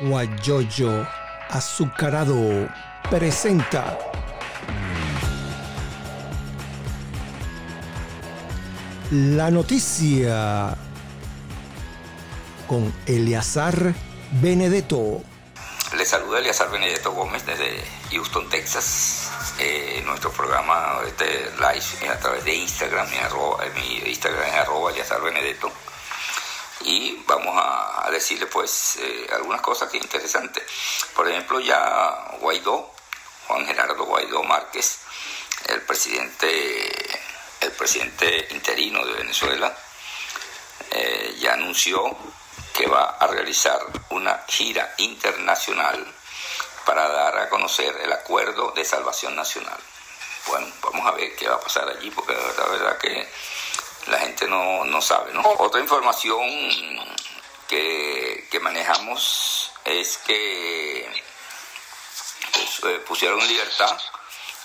Guayoyo Azucarado presenta la noticia con Eleazar Benedetto. Le saluda Eleazar Benedetto Gómez desde Houston, Texas. Eh, nuestro programa este live a través de Instagram, mi, Instagram es arroba Benedetto y vamos a, decirle pues eh, algunas cosas que interesantes. Por ejemplo, ya Guaidó, Juan Gerardo Guaidó Márquez, el presidente, el presidente interino de Venezuela, eh, ya anunció que va a realizar una gira internacional para dar a conocer el acuerdo de salvación nacional. Bueno, vamos a ver qué va a pasar allí, porque la verdad que la gente no, sabe. ¿no? Otra información que, manejamos es que pues, eh, pusieron en libertad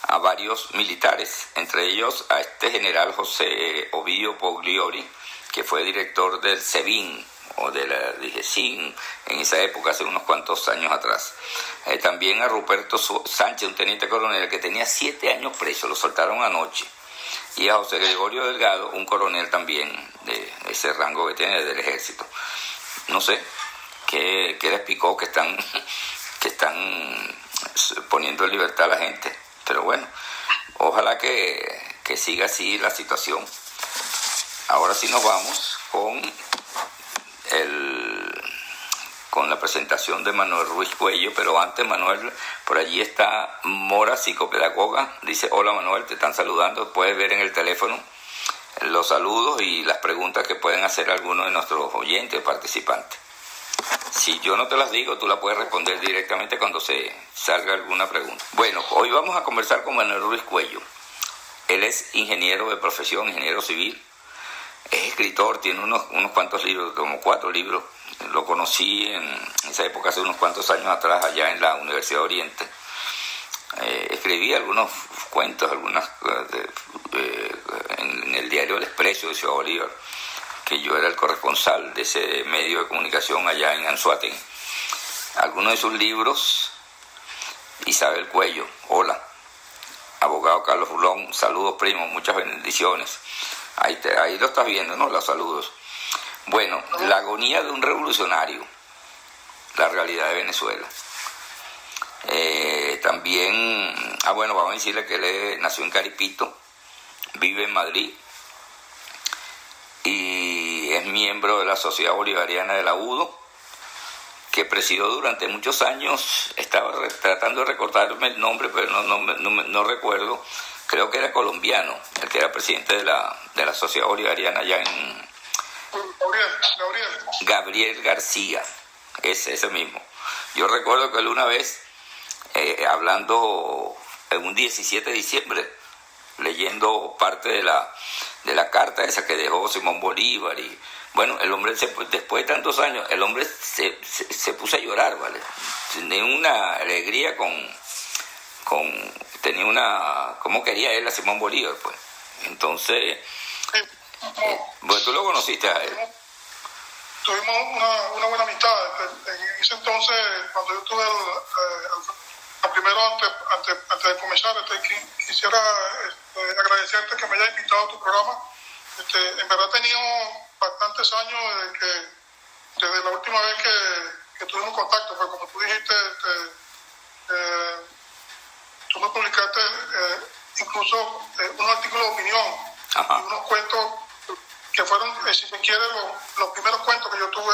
a varios militares, entre ellos a este general José Ovidio Pogliori, que fue director del SEBIN o de la DIGESIN en esa época, hace unos cuantos años atrás. Eh, también a Ruperto Sánchez, un teniente coronel que tenía siete años preso, lo soltaron anoche y a José Gregorio Delgado, un coronel también de ese rango que tiene del ejército. No sé qué, qué les picó que están, que están poniendo en libertad a la gente, pero bueno, ojalá que, que siga así la situación. Ahora sí nos vamos con el con la presentación de Manuel Ruiz Cuello, pero antes Manuel, por allí está Mora, psicopedagoga, dice, hola Manuel, te están saludando, puedes ver en el teléfono los saludos y las preguntas que pueden hacer algunos de nuestros oyentes o participantes. Si yo no te las digo, tú las puedes responder directamente cuando se salga alguna pregunta. Bueno, hoy vamos a conversar con Manuel Ruiz Cuello. Él es ingeniero de profesión, ingeniero civil, es escritor, tiene unos, unos cuantos libros, como cuatro libros lo conocí en esa época, hace unos cuantos años atrás, allá en la Universidad de Oriente. Eh, escribí algunos cuentos, algunas eh, en, el diario El Expreso de Ciudad Bolívar, que yo era el corresponsal de ese medio de comunicación allá en Anzuaten. Algunos de sus libros, Isabel Cuello, hola. Abogado Carlos Fulón, saludos primo, muchas bendiciones. Ahí, ahí lo estás viendo, ¿no? Los saludos. Bueno, la agonía de un revolucionario, la realidad de Venezuela. Eh, también, ah bueno, vamos a decirle que él nació en Caripito, vive en Madrid y es miembro de la Sociedad Bolivariana de la UDO, que presidió durante muchos años, estaba tratando de recordarme el nombre, pero no, no, no, recuerdo, creo que era colombiano, el que era presidente de la, de la Sociedad Bolivariana allá en, Gabriel, García, ese, ese mismo. Yo recuerdo que él una vez, eh, hablando en un 17 de diciembre, leyendo parte de la, de la carta esa que dejó Simón Bolívar y bueno, el hombre después de tantos años, el hombre se, se, puso a llorar, ¿vale? Tenía una alegría con, con, tenía una, ¿cómo quería él a Simón Bolívar, pues? Entonces, bueno, tú lo conociste a él. Tuvimos una, una buena amistad. En ese entonces, cuando yo tuve el, primero, antes, antes, antes, de comenzar, este, quisiera este, agradecerte que me hayas invitado a tu programa. Este, en verdad teníamos bastantes años desde, que, desde la última vez que, que tuvimos contacto, pero como tú dijiste, este, eh, tú me publicaste eh, incluso eh, un artículo de opinión y unos cuentos que fueron, eh, si se quiere, los, primeros cuentos que yo tuve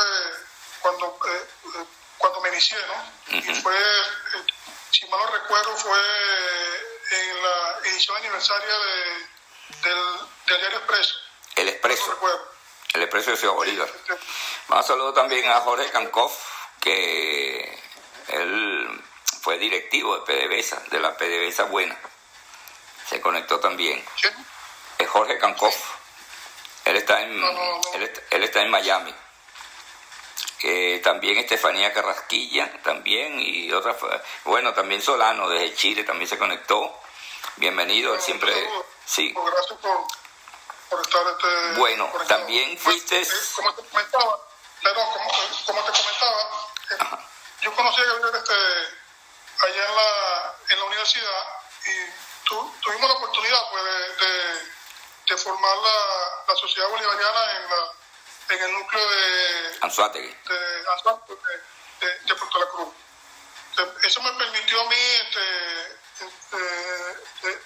cuando, eh, eh, cuando me inicié, ¿no? Y fue, si mal no recuerdo, fue en la edición aniversaria de, del, diario Expreso. El Expreso. el Expreso de Ciudad Bolívar. Más saludo también a Jorge Cancoff, que él fue directivo de PDVSA, de la PDVSA Buena. Se conectó también. Es Jorge Cancoff. Él está en, Él, está en Miami. también Estefanía Carrasquilla, también, y otra, bueno, también Solano desde Chile también se conectó. Bienvenido, él siempre, sí. Gracias por, estar este, Bueno, también fuiste... como te comentaba, como, te comentaba, conocí a Gabriel este, allá en la, en la universidad y tu, tuvimos la oportunidad pues, de, de, formar la, la, sociedad bolivariana en, la, en el núcleo de Anzuategui. De, de, de, Puerto La Cruz. Eso me permitió a mí este, este,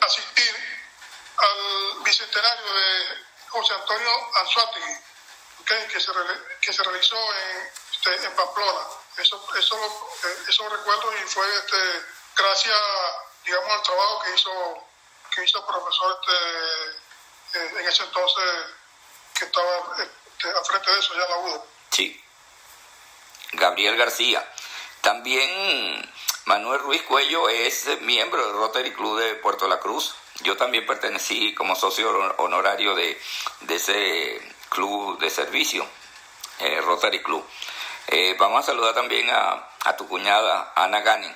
asistir al bicentenario de José Antonio Anzuategui, que, se, que se realizó en, este, en Pamplona. Eso, eso, lo, eh, eso recuerdo y fue este, gracias, digamos, al trabajo que hizo, que hizo el profesor este, eh, en ese entonces que estaba este, al frente de eso ya en la UDO. Sí. Gabriel García. También Manuel Ruiz Cuello es miembro del Rotary Club de Puerto La Cruz. Yo también pertenecí como socio honorario de, de ese club de servicio, eh, Rotary Club. Eh, vamos a saludar también a, a tu cuñada, Ana Gani.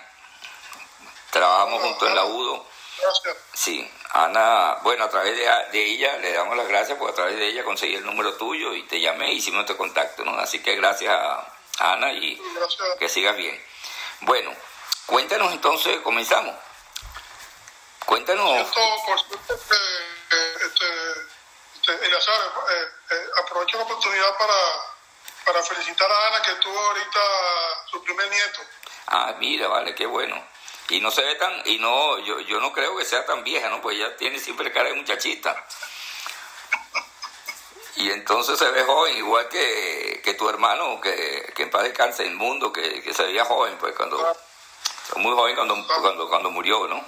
Trabajamos juntos en la UDO. Gracias. Sí, Ana, bueno, a través de, de, ella le damos las gracias porque a través de ella conseguí el número tuyo y te llamé y hicimos este contacto, ¿no? Así que gracias a Ana y que sigas bien. Bueno, cuéntanos entonces, comenzamos. Cuéntanos. Esto, por supuesto, este, este, este, eh, eh, aprovecho la oportunidad para, para felicitar a Ana que tuvo ahorita su primer nieto. Ah, mira, vale, qué bueno. Y no se ve tan, y no, yo, yo no creo que sea tan vieja, ¿no? Pues ella tiene siempre cara de muchachita. Y entonces se ve joven, igual que, que tu hermano, que, que en paz descanse el mundo, que, que se veía joven, pues cuando, muy joven cuando, cuando, cuando murió, ¿no?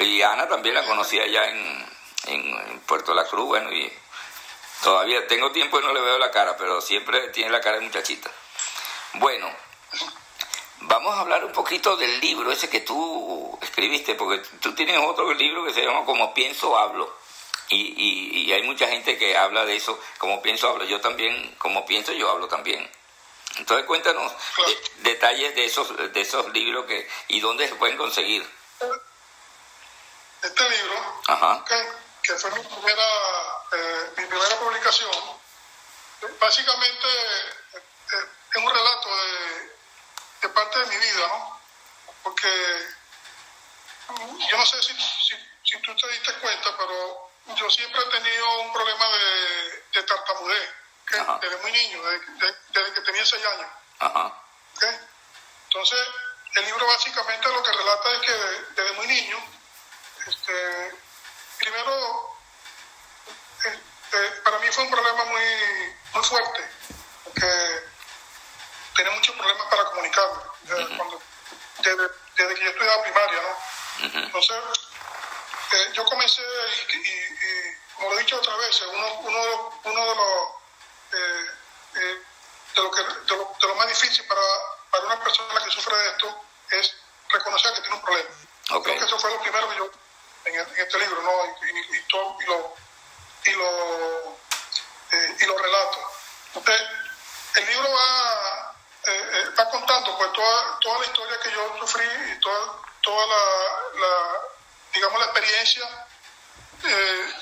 Y Ana también la conocía allá en, en, Puerto La Cruz, bueno, y todavía tengo tiempo y no le veo la cara, pero siempre tiene la cara de muchachita. Bueno, vamos a hablar un poquito del libro ese que tú escribiste, porque tú tienes otro libro que se llama Como pienso, hablo. Y, y, hay mucha gente que habla de eso, como pienso, hablo. Yo también, como pienso, yo hablo también. Entonces cuéntanos detalles de esos, de esos libros que, y dónde se pueden conseguir este libro, que fue mi primera, eh, mi primera publicación, básicamente eh, es un relato de, de, parte de mi vida, ¿no? Porque yo no sé si, si, tú te diste cuenta, pero yo siempre he tenido un problema de, de tartamudez, desde muy niño, desde, que tenía seis años. Ajá. Entonces, el libro básicamente lo que relata es que desde muy niño este, primero, este, para mí fue un problema muy, muy fuerte, porque tenía muchos problemas para comunicarme, desde, cuando, desde, que yo estudiaba primaria, ¿no? Entonces, eh, yo comencé, y, como lo he dicho otra vez, uno, uno, uno de los... Eh, eh, de lo, que, de, lo, de lo, más difícil para, para una persona que sufre de esto es reconocer que tiene un problema. Creo que eso fue lo primero que yo en, este libro, ¿no? Y, y, todo, y lo, y lo, eh, y lo relato. Entonces, el libro va, eh, eh, va contando pues toda, toda la historia que yo sufrí y toda, toda la, la digamos, la experiencia eh,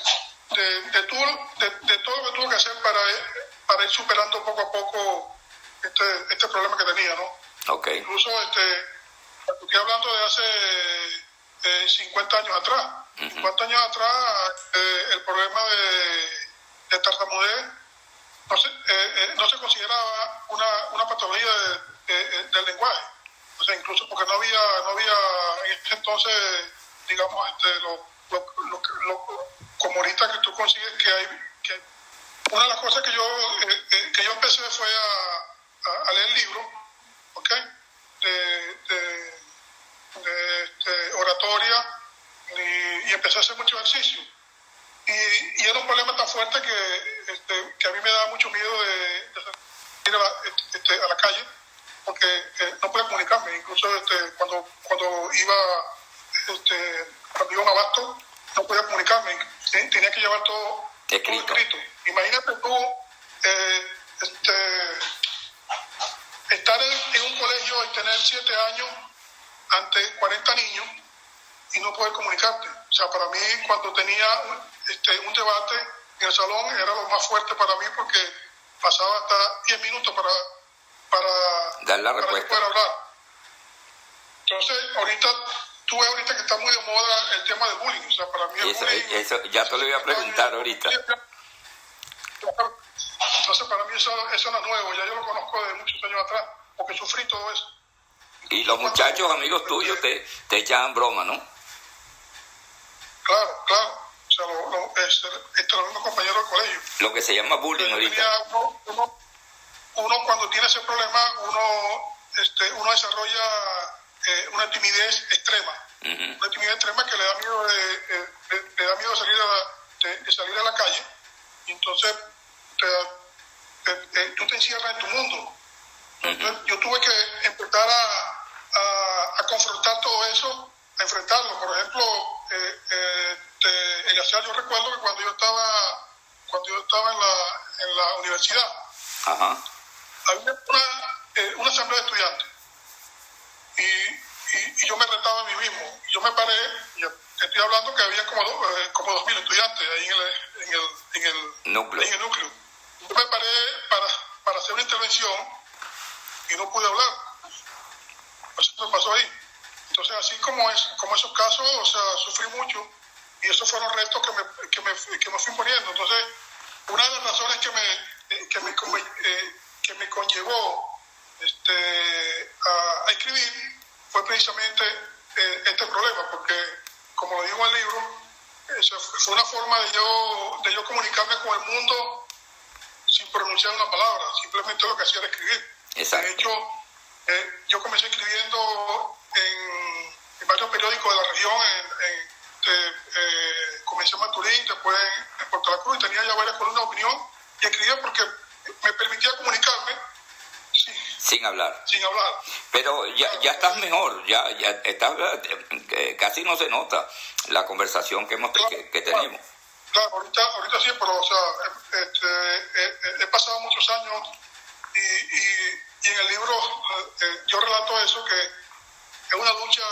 de, de, todo, de, de, todo lo que tuve que hacer para, para ir superando poco a poco este, este problema que tenía, ¿no? Okay. Incluso este, estoy hablando de hace 50 años atrás. 50 años atrás eh, el problema de, de tartamudez no se, eh, eh, no se consideraba una, una patología del lenguaje. O sea, incluso porque no había, no había en ese entonces, digamos, este, lo, lo, lo, como ahorita que tú consigues que hay, que una de las cosas que yo, que yo empecé fue a, leer libros, ¿ok? de, de de este, oratoria y, empecé a hacer mucho ejercicio. Y, y, era un problema tan fuerte que, este, que a mí me daba mucho miedo de, ir a la, este, a la calle porque eh, no podía comunicarme. Incluso este, cuando, cuando iba este, cuando iba a un abasto no podía comunicarme. Tenía que llevar todo escrito. Imagínate tú eh, este, estar en, en, un colegio y tener siete años ante 40 niños y no poder comunicarte. O sea, para mí cuando tenía este, un debate en el salón era lo más fuerte para mí porque pasaba hasta 10 minutos para para, Dar la para respuesta. poder hablar. Entonces, ahorita, tú ves ahorita que está muy de moda el tema del bullying. O sea, para mí el Eso- bullying... eso ya te lo iba a preguntar ahorita. Entonces, para mí eso, eso no es nuevo, ya yo lo conozco de muchos años atrás, porque sufrí todo eso. Y los muchachos, amigos tuyos, te, te echaban broma, ¿no? Claro, claro. O sea, lo, lo, este, este, compañeros del colegio. Lo que se llama bullying ahorita. uno, uno, uno cuando tiene ese problema, uno, este, uno desarrolla eh, una timidez extrema. Una timidez extrema que le da miedo de, de- le da miedo salir a la, de, de salir a la calle. Y entonces te- te- te- tú te encierras en tu mundo. Entonces, yo tuve que empezar a, a, a confrontar todo eso, enfrentarlo. Por ejemplo, eh, eh, Eleazar, yo recuerdo que cuando yo estaba, cuando yo estaba en, la, en la universidad, Ajá. había una, eh, una asamblea de estudiantes. Y, y- y yo me retaba a mí mismo. Yo me paré, yo estoy hablando que había como, do- eh, como 2.000 estudiantes ahí en el, en el, en el, Núcleo. en el núcleo. Yo me paré para, para hacer una intervención y no pude hablar. Eso me pasó ahí. Entonces, así como, es, como esos casos, o sea, sufrí mucho y esos fueron retos que me, que me, que me fui imponiendo. Entonces, una de las razones que me, eh, que me, eh, que me conllevó este, a, a escribir fue precisamente eh, este problema, porque, como lo digo en el libro, esa fue una forma de yo, de yo comunicarme con el mundo sin pronunciar una palabra, simplemente lo que hacía era escribir. Exacto. De hecho, eh, yo comencé escribiendo en, en varios periódicos de la región, en, en- de, eh, comencé en Maturín, después en, Puerto La Cruz, y tenía ya varias columnas de opinión, y escribía porque me permitía comunicarme sin, Sin hablar. sin hablar. Pero ya, ya estás mejor, ya, ya estás, eh, casi no se nota la conversación que, hemos, que, que tenemos. Claro, ahorita, ahorita sí, pero o sea, eh, este, eh, eh, he pasado muchos años y, y, y en el libro eh, eh, yo relato eso, que es una lucha,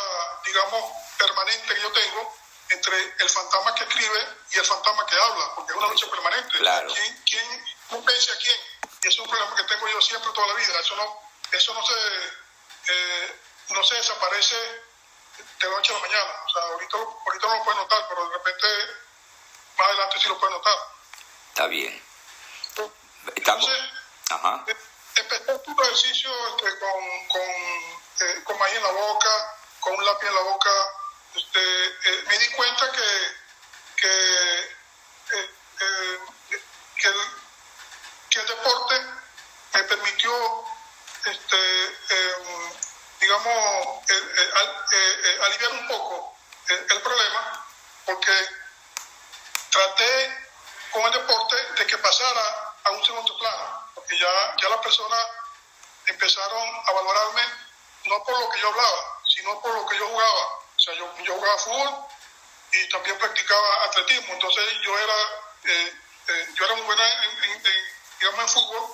digamos, permanente que yo tengo entre el fantasma que escribe y el fantasma que habla, porque es una lucha permanente. Claro. ¿Quién, quién convence a quién? Y eso es un problema que tengo yo siempre toda la vida. Eso no, eso no se, eh, no se desaparece de la noche a la mañana. O sea, ahorita, ahorita no lo puedes notar, pero de repente más adelante sí lo puedes notar. Está bien. Entonces, ajá. Empecé un ejercicio este, con, con, eh, con maíz en la boca, con un lápiz en la boca. Este, eh, me di cuenta que, que, eh, eh, que, el, deporte me permitió, este, eh, digamos, al- aliviar un poco el problema, porque traté con el deporte de que pasara a un segundo plano, porque ya, ya las personas empezaron a valorarme no por lo que yo hablaba, sino por lo que yo jugaba. O sea, yo, yo jugaba fútbol y también practicaba atletismo, entonces yo era, eh, eh, yo era muy buena en, en- en, digamos, en fútbol,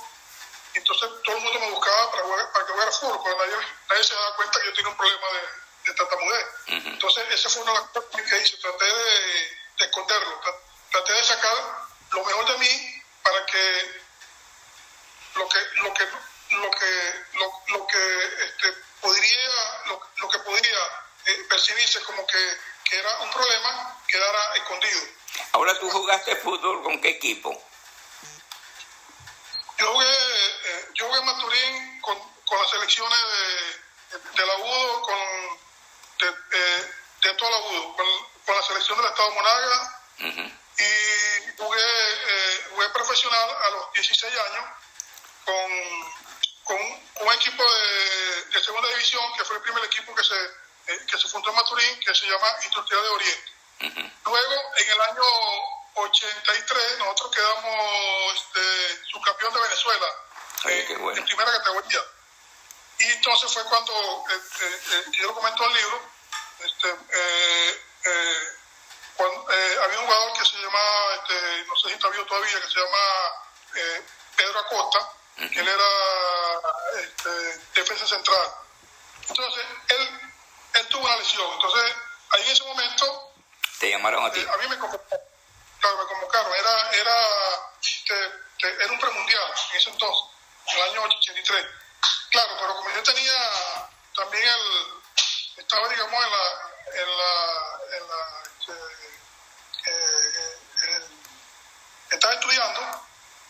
entonces todo el mundo me buscaba para, jugar- para que jugara fútbol, pero nadie, nadie se daba cuenta que yo tenía un problema de, de tartamudez. Entonces, esa fue una de las cosas que hice, traté de, de esconderlo, tra- traté de sacar lo mejor de mí para que lo que lo que lo que lo, lo que este, podría lo, lo que podría eh, percibirse como que, que era un problema quedara escondido. Ahora tú jugaste fútbol con qué equipo? Yo jugué, eh, yo jugué en Maturín con, con las selecciones de, de la UDO, con, de, eh, de toda la UDO, con, con la selección del Estado Monaga. Y jugué, eh, jugué profesional a los 16 años con, con un equipo de, de segunda división que fue el primer equipo que se, eh, que se fundó en Maturín, que se llama Industrial de Oriente. Luego, en el año 83, nosotros quedamos este, subcampeón de Venezuela en- qué bueno. en primera categoría. Y entonces fue cuando, eh, yo lo comento en el libro, este, eh, cuando, eh, había un jugador que se llamaba, este, no sé si está vivo todavía, que se llama eh, Pedro Acosta, que él era este, defensa central. Entonces, él, él tuvo una lesión. Entonces, ahí en ese momento Te llamaron a ti. eh, a mí me convocaron, claro, me convocaron, era, era, este, era un premundial en ese entonces, en el año 83. claro, pero como yo tenía también el, estaba digamos en la, en la, en la eh, eh, estaba estudiando,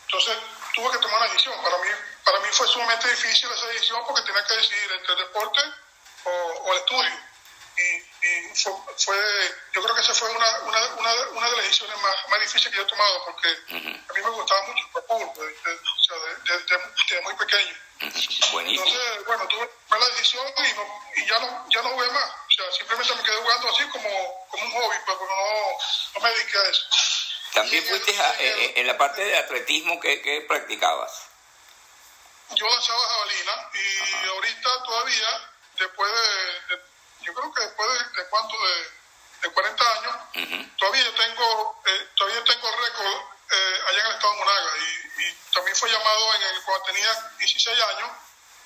entonces tuve que tomar una decisión. Para mí, para mí fue sumamente difícil esa decisión porque tenía que decidir entre el deporte o, o el estudio. Y, y fue, fue, yo creo que esa fue una, una, una, una de las decisiones más, más difíciles que yo he tomado porque a mí me gustaba mucho el fútbol, de, de, o sea, de, de, de muy pequeño. Entonces, bueno, tuve la decisión y, no, y ya, no, ya no jugué más. Sea, simplemente me quedé jugando así como, como un hobby, pero no, no me dediqué a eso. También fuiste a, en, en la parte de atletismo que, que practicabas. Yo lanzaba jabalina y Ajá. ahorita todavía, después de, de, yo creo que después de, de cuánto, de, de 40 años, uh -huh. todavía tengo, eh, todavía tengo récord eh, allá en el estado de Monaga y, y, también fue llamado en el, cuando tenía 16 años,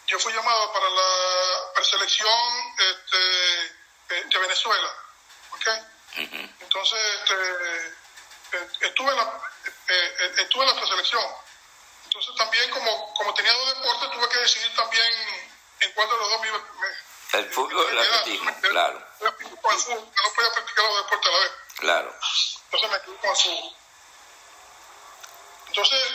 yo fui llamado para la preselección este, de Venezuela, ¿ok? Uh -huh. Entonces, este, estuve, en la, eh, estuve en la preselección. Entonces también como, como tenía dos deportes, tuve que decidir también en cuál de los dos me, me El fútbol y el atletismo, claro. El fútbol, no podía practicar los deportes a la vez. Claro. Entonces me quedé con el fútbol. Entonces,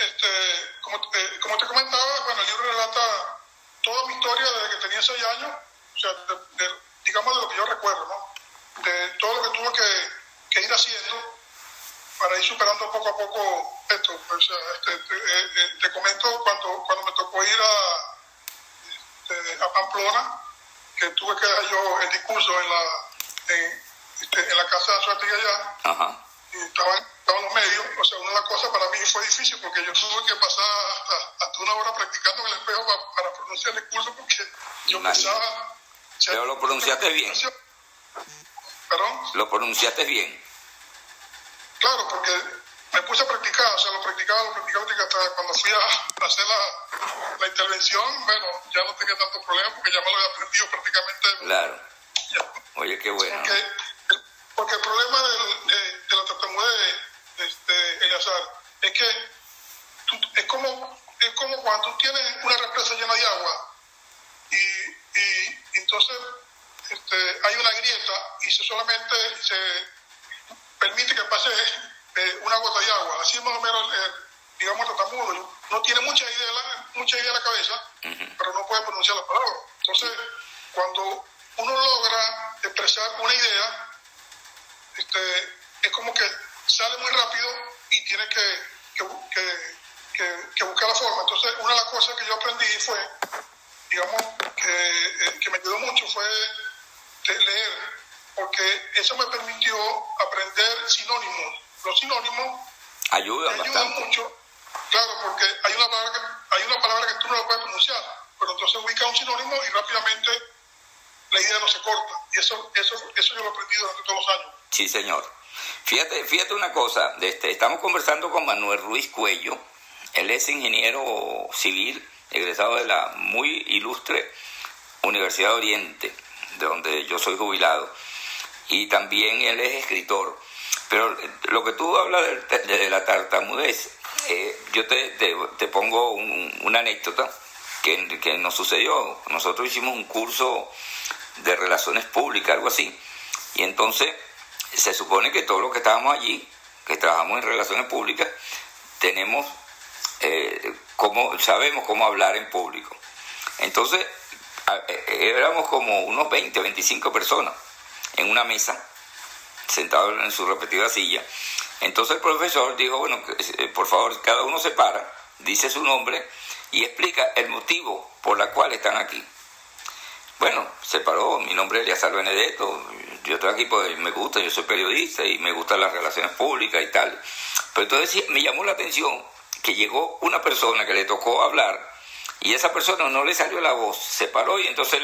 este, como, eh, como te comentaba, bueno, el libro relata toda mi historia desde que tenía seis años, o sea, de, de, digamos de lo que yo recuerdo, ¿no? De todo lo que tuve que, que ir haciendo para ir superando poco a poco esto. O sea, este, te, eh, eh, te, comento cuando, cuando me tocó ir a, este, a Pamplona, que tuve que dar yo el discurso en la, en, este, en la casa de suerte allá. Ajá. Y estaba, estaba en los medios. O sea, una de las cosas para mí fue difícil porque yo tuve que pasar hasta, hasta una hora practicando en el espejo para, para pronunciar el discurso porque yo Imagínate. pensaba. Pero lo pronunciaste bien. ¿Perdón? Lo pronunciaste bien. Claro, porque me puse a practicar, o sea, lo practicaba, lo practicaba, hasta cuando fui a hacer la, la intervención, bueno, ya no tenía tanto problema porque ya me lo había aprendido prácticamente. Claro. Ya. Oye, qué bueno. Porque, porque el problema del, de, de, la tartamudez de, este, Eleazar es que tú, es, como, es como cuando tú tienes una represa llena de agua y, y entonces este, hay una grieta y se solamente se permite que pase eh, una gota de agua. Así más o menos, eh, digamos, tartamudo no tiene mucha idea, la, mucha idea en la cabeza, uh -huh. pero no puede pronunciar las palabras. Entonces, cuando uno logra expresar una idea, este, es como que sale muy rápido y tiene que, que, que, que, buscar la forma. Entonces, una de las cosas que yo aprendí fue, digamos, que, eh, que me ayudó mucho fue leer porque eso me permitió aprender sinónimos. Los sinónimos ayudan, ayudan mucho, claro, porque hay una, palabra que, hay una palabra que tú no la puedes pronunciar, pero entonces ubica un sinónimo y rápidamente la idea no se corta. Y eso, eso, eso yo lo he aprendido durante todos los años. Sí, señor. Fíjate, fíjate una cosa, este, estamos conversando con Manuel Ruiz Cuello, él es ingeniero civil, egresado de la muy ilustre Universidad de Oriente, de donde yo soy jubilado y también él es escritor. Pero lo que tú hablas de, de, la tartamudez, eh, yo te, te, pongo un, una anécdota que, que, nos sucedió. Nosotros hicimos un curso de relaciones públicas, algo así, y entonces se supone que todos los que estábamos allí, que trabajamos en relaciones públicas, tenemos, eh, cómo, sabemos cómo hablar en público. Entonces, éramos como unos 20, 25 personas en una mesa, sentado en su respectiva silla. Entonces el profesor dijo, bueno, eh, por favor, cada uno se para, dice su nombre y explica el motivo por la cual están aquí. Bueno, se paró, mi nombre es Eliazar Benedetto, yo estoy aquí porque me gusta, yo soy periodista y me gustan las relaciones públicas y tal. Pero entonces me llamó la atención que llegó una persona que le tocó hablar y esa persona no le salió la voz, se paró y entonces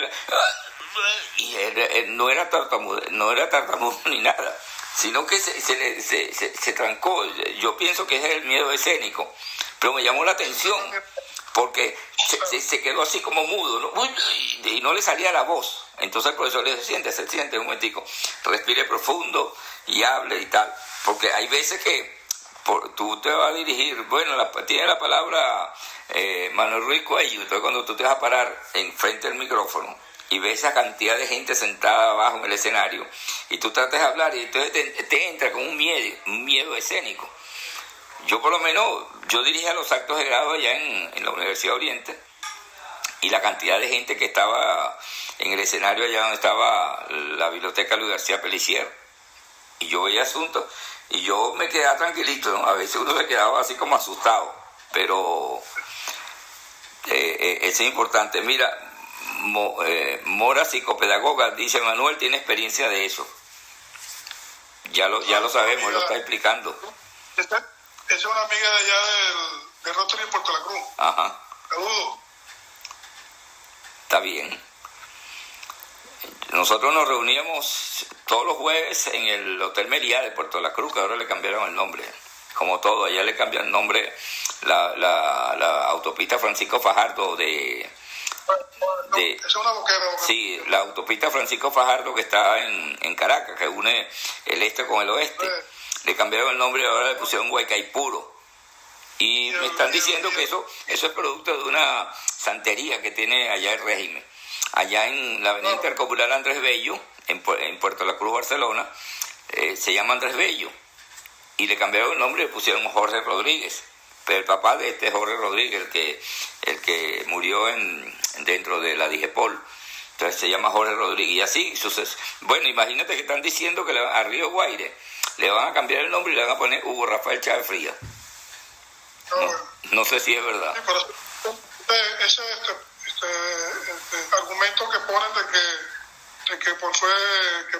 y él, no era tartamudo, no era tartamudo ni nada, sino que se, se, se, se, se trancó. Yo pienso que es el miedo escénico, pero me llamó la atención porque se, se, quedó así como mudo ¿no? y no le salía la voz. Entonces el profesor le dice, siéntese, siente un momentico, respire profundo y hable y tal. Porque hay veces que tú te vas a dirigir, bueno, tiene la palabra eh, Manuel Ruiz Cuello, entonces cuando tú te vas a parar enfrente del micrófono y ves esa cantidad de gente sentada abajo en el escenario y tú tratas de hablar y entonces te, entra con un miedo, miedo escénico. Yo por lo menos, yo dirigía los actos de grado allá en, la Universidad Oriente y la cantidad de gente que estaba en el escenario allá donde estaba la biblioteca Luis García Pelicier y yo veía asuntos y yo me quedaba tranquilito, a veces uno se quedaba así como asustado, pero eh, eh, es importante. Mira, eh, Mora, psicopedagoga, dice Manuel, tiene experiencia de eso. Ya lo, ya lo sabemos, lo está explicando. Es una amiga de allá del, de Rotary en Puerto La Cruz. Ajá. Saludos. Está bien. Nosotros nos reuníamos todos los jueves en el Hotel Meliá de Puerto La Cruz, que ahora le cambiaron el nombre. Como todo, allá le cambian el nombre la, la, autopista Francisco Fajardo de... una Sí, la autopista Francisco Fajardo que está en, en Caracas, que une el este con el oeste. Le cambiaron el nombre y ahora le pusieron Huaycaipuro. Y me están diciendo que eso, eso es producto de una santería que tiene allá el régimen allá en la avenida intercomunal Andrés Bello, en, Puerto La Cruz, Barcelona, eh, se llama Andrés Bello. Y le cambiaron el nombre y le pusieron Jorge Rodríguez. Pero el papá de este Jorge Rodríguez, el que, el que murió en, dentro de la Digepol, entonces se llama Jorge Rodríguez. Y así sucede. Bueno, imagínate que están diciendo que a Río Guaire le van a cambiar el nombre y le van a poner Hugo Rafael Chávez Frías. No, sé si es verdad. Sí, pero este, este, este, argumentos que ponen de que, de que por fue que,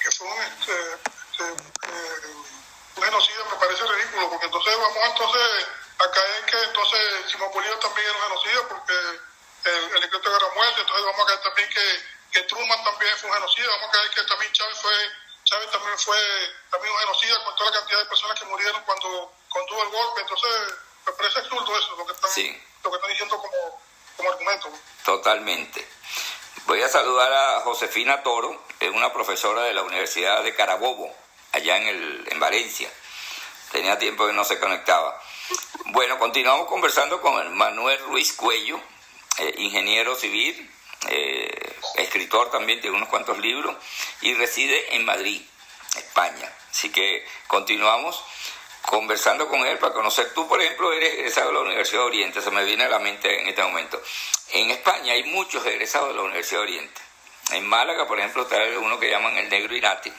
que, fue un, este, este eh, un genocidio me parece ridículo porque entonces vamos entonces a caer que entonces Simón Bolívar también era un genocidio porque el, el decreto de guerra muerte entonces vamos a caer también que, que Truman también fue un genocidio vamos a caer que también Chávez fue Chávez también fue también un genocidio con toda la cantidad de personas que murieron cuando contuvo el golpe entonces me parece absurdo eso lo que están, lo que están diciendo como argumento. Totalmente. Voy a saludar a Josefina Toro, es una profesora de la Universidad de Carabobo, allá en, el, en Valencia. Tenía tiempo que no se conectaba. Bueno, continuamos conversando con Manuel Ruiz Cuello, eh, ingeniero civil, eh, escritor también, tiene unos cuantos libros y reside en Madrid, España. Así que continuamos conversando con él para conocer. Tú, por ejemplo, eres egresado de la Universidad de Oriente, se me viene a la mente en este momento. En España hay muchos egresados de la Universidad de Oriente. En Málaga, por ejemplo, está uno que llaman el Negro Inati,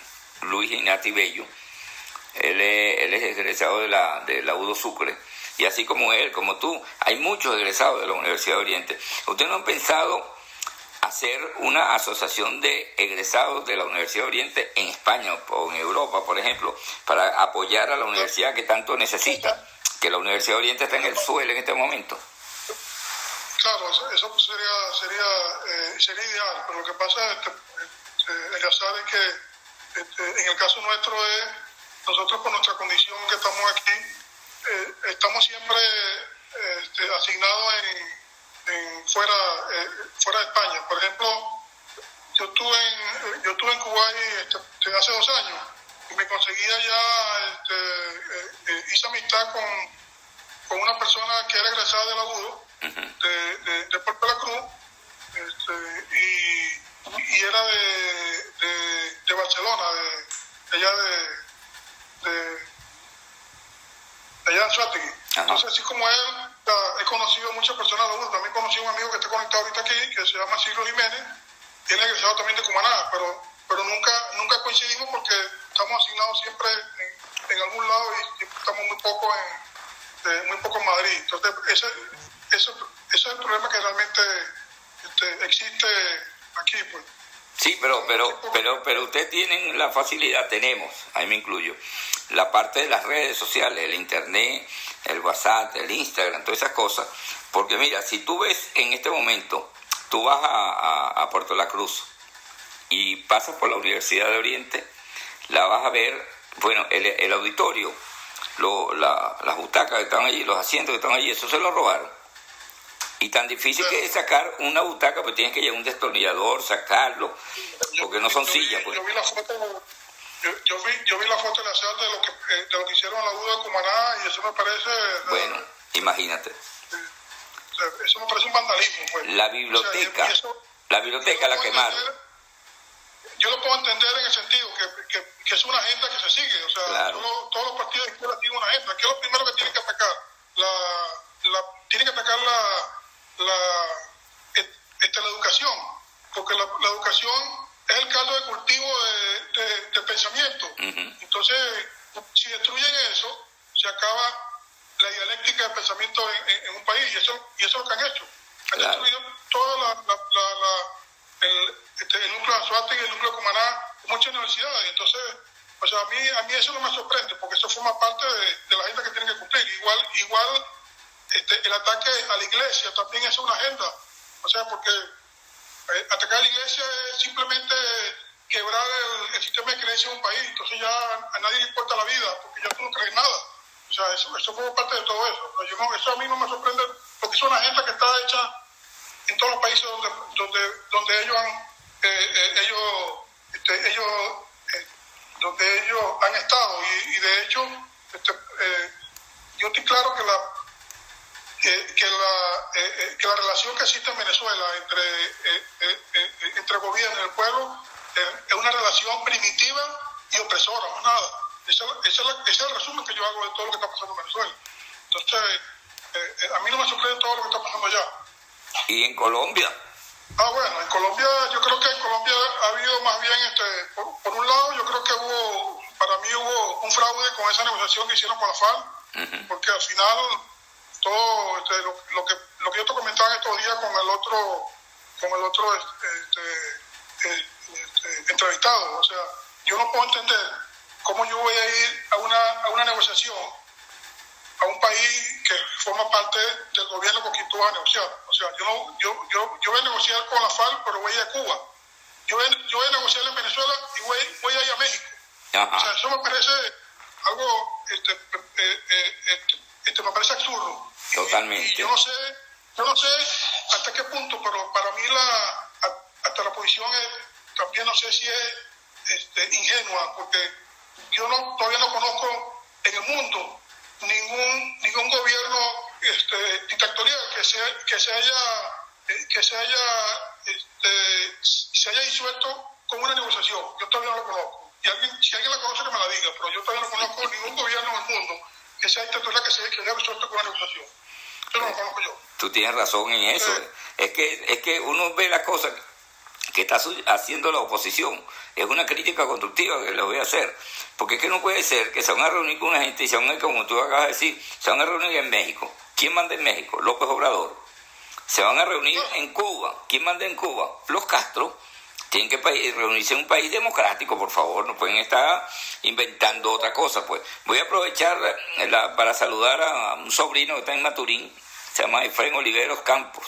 Luis Inati Bello. Él es, él es egresado de la, de la UDO Sucre. Y así como él, como tú, hay muchos egresados de la Universidad de Oriente. ¿Ustedes no han pensado hacer una asociación de egresados de la Universidad de Oriente en España o en Europa, por ejemplo, para apoyar a la universidad que tanto necesita, que la Universidad Oriente está en el suelo en este momento. Claro, eso sería, sería, eh, sería ideal, pero lo que pasa, este, este, el azar es que este, en el caso nuestro es, nosotros por nuestra condición que estamos aquí, eh, estamos siempre este, asignados en fuera, eh, fuera de España. Por ejemplo, yo estuve en, yo estuve en Kuwait este, hace dos años y me conseguía ya, este, eh, eh, hice amistad con, con, una persona que era egresada de la UDO, de, de, de, Puerto La Cruz, este, y, y, era de, de, de Barcelona, de, allá de, de, allá en Suátegui. Entonces, así como él, he conocido a muchas personas de también conocí a un amigo que está conectado ahorita aquí, que se llama Silvio Jiménez, él es egresado también de Cumaná, pero, pero nunca, nunca coincidimos porque estamos asignados siempre en, algún lado y estamos muy poco en, muy poco en Madrid. Entonces, ese, ese, ese es el problema que realmente este, existe aquí, pues. Sí, pero, pero, pero, pero ustedes tienen la facilidad, tenemos, ahí me incluyo, la parte de las redes sociales, el internet, el WhatsApp, el Instagram, todas esas cosas. Porque mira, si tú ves en este momento, tú vas a, Puerto La Cruz y pasas por la Universidad de Oriente, la vas a ver, bueno, el, auditorio, lo, la, las butacas que están allí, los asientos que están allí, eso se lo robaron. Y tan difícil que es sacar una butaca, pues tienes que llevar un destornillador, sacarlo, porque no son sillas. Pues. Yo vi la foto, yo, yo, vi, yo vi la foto de la sal de lo que, eh, de lo que hicieron en la duda de Cumaná y eso me parece... eh, Bueno, imagínate. sea, eso me parece un vandalismo. Pues. La O sea, biblioteca, eso- la biblioteca la quemaron. entender- Yo lo puedo entender en el sentido que, que, que es una agenda que se sigue. O sea, Claro. todo- todos los partidos de izquierda tienen una agenda. ¿Qué es lo primero que tienen que atacar? La, la, tienen que atacar la, la, este, la educación. Porque la, la educación es el caldo de cultivo de, de- de pensamiento. Entonces, si destruyen eso, se acaba la dialéctica de pensamiento en, en- en un país y eso, y eso es lo que han hecho. Han Claro. destruido toda la, la, la- el, este, el núcleo de Anzuate y el núcleo de Cumaná, muchas universidades. Entonces, o sea, a mí, a mí eso no me sorprende porque eso forma parte de, de la agenda que tienen que cumplir. Igual, igual este, el ataque a la iglesia también es una agenda. O sea, porque eh, atacar a la iglesia es simplemente quebrar el, sistema de creencia de un país. Entonces ya a, nadie le importa la vida porque ya tú no crees nada. O sea, eso, eso forma parte de todo eso. Yo no- eso a mí no me sorprende porque es una agenda que está hecha en todos los países donde donde donde ellos han eh, eh, ellos este, ellos eh, donde ellos han estado y, de hecho este, yo estoy claro que la que, que la eh, eh, que la relación que existe en Venezuela entre eh, entre el gobierno y el pueblo es una relación primitiva y opresora más nada. Ese, ese es la- ese es el resumen que yo hago de todo lo que está pasando en Venezuela. Entonces a mí no me sorprende todo lo que está pasando allá. Y en Colombia, Ah, bueno, en Colombia, yo creo que en Colombia ha habido más bien, este, por, por un lado, yo creo que hubo, para mí hubo un fraude con esa negociación que hicieron con la FARC, porque al final, todo este, lo, lo que, lo que yo te comentaba en estos días con el otro, con el otro este, eh, este, entrevistado, o sea, yo no puedo entender cómo yo voy a ir a una, a una negociación a un país que forma parte del gobierno con quien tú vas a negociar. O sea, yo, no, yo, yo, yo voy a negociar con la FARC, pero voy a ir a Cuba. Yo voy, a- yo voy a negociar en Venezuela y voy, voy a ir a México. O sea, eso me parece algo, este, eh, eh, este, este, me parece absurdo. Totalmente. Y, yo no sé, yo no sé hasta qué punto, pero para mí la, hasta la posición es, también no sé si es este, ingenua, porque yo no, todavía no conozco en el mundo ningún ningún gobierno este, dictatorial que se que se haya eh, que se haya este, se haya disuelto con una negociación. Yo todavía no lo conozco. Y alguien, si alguien la conoce que me la diga, pero yo todavía no conozco ningún gobierno en el mundo que sea dictatorial que se haya resuelto con una negociación. Eso no lo conozco yo. tú tienes razón en eso. Sí. Es que, es que uno ve las cosas que está haciendo la oposición. Es una crítica constructiva que le voy a hacer. Porque es que no puede ser que se van a reunir con una gente y se van a, como tú acabas de decir, se van a reunir en México. ¿Quién manda en México? López Obrador. Se van a reunir en Cuba. ¿Quién manda en Cuba? Los Castro. Tienen que reunirse en un país democrático, por favor. No pueden estar inventando otra cosa. Pues voy a aprovechar para saludar a un sobrino que está en Maturín. Se llama Efraín Oliveros Campos.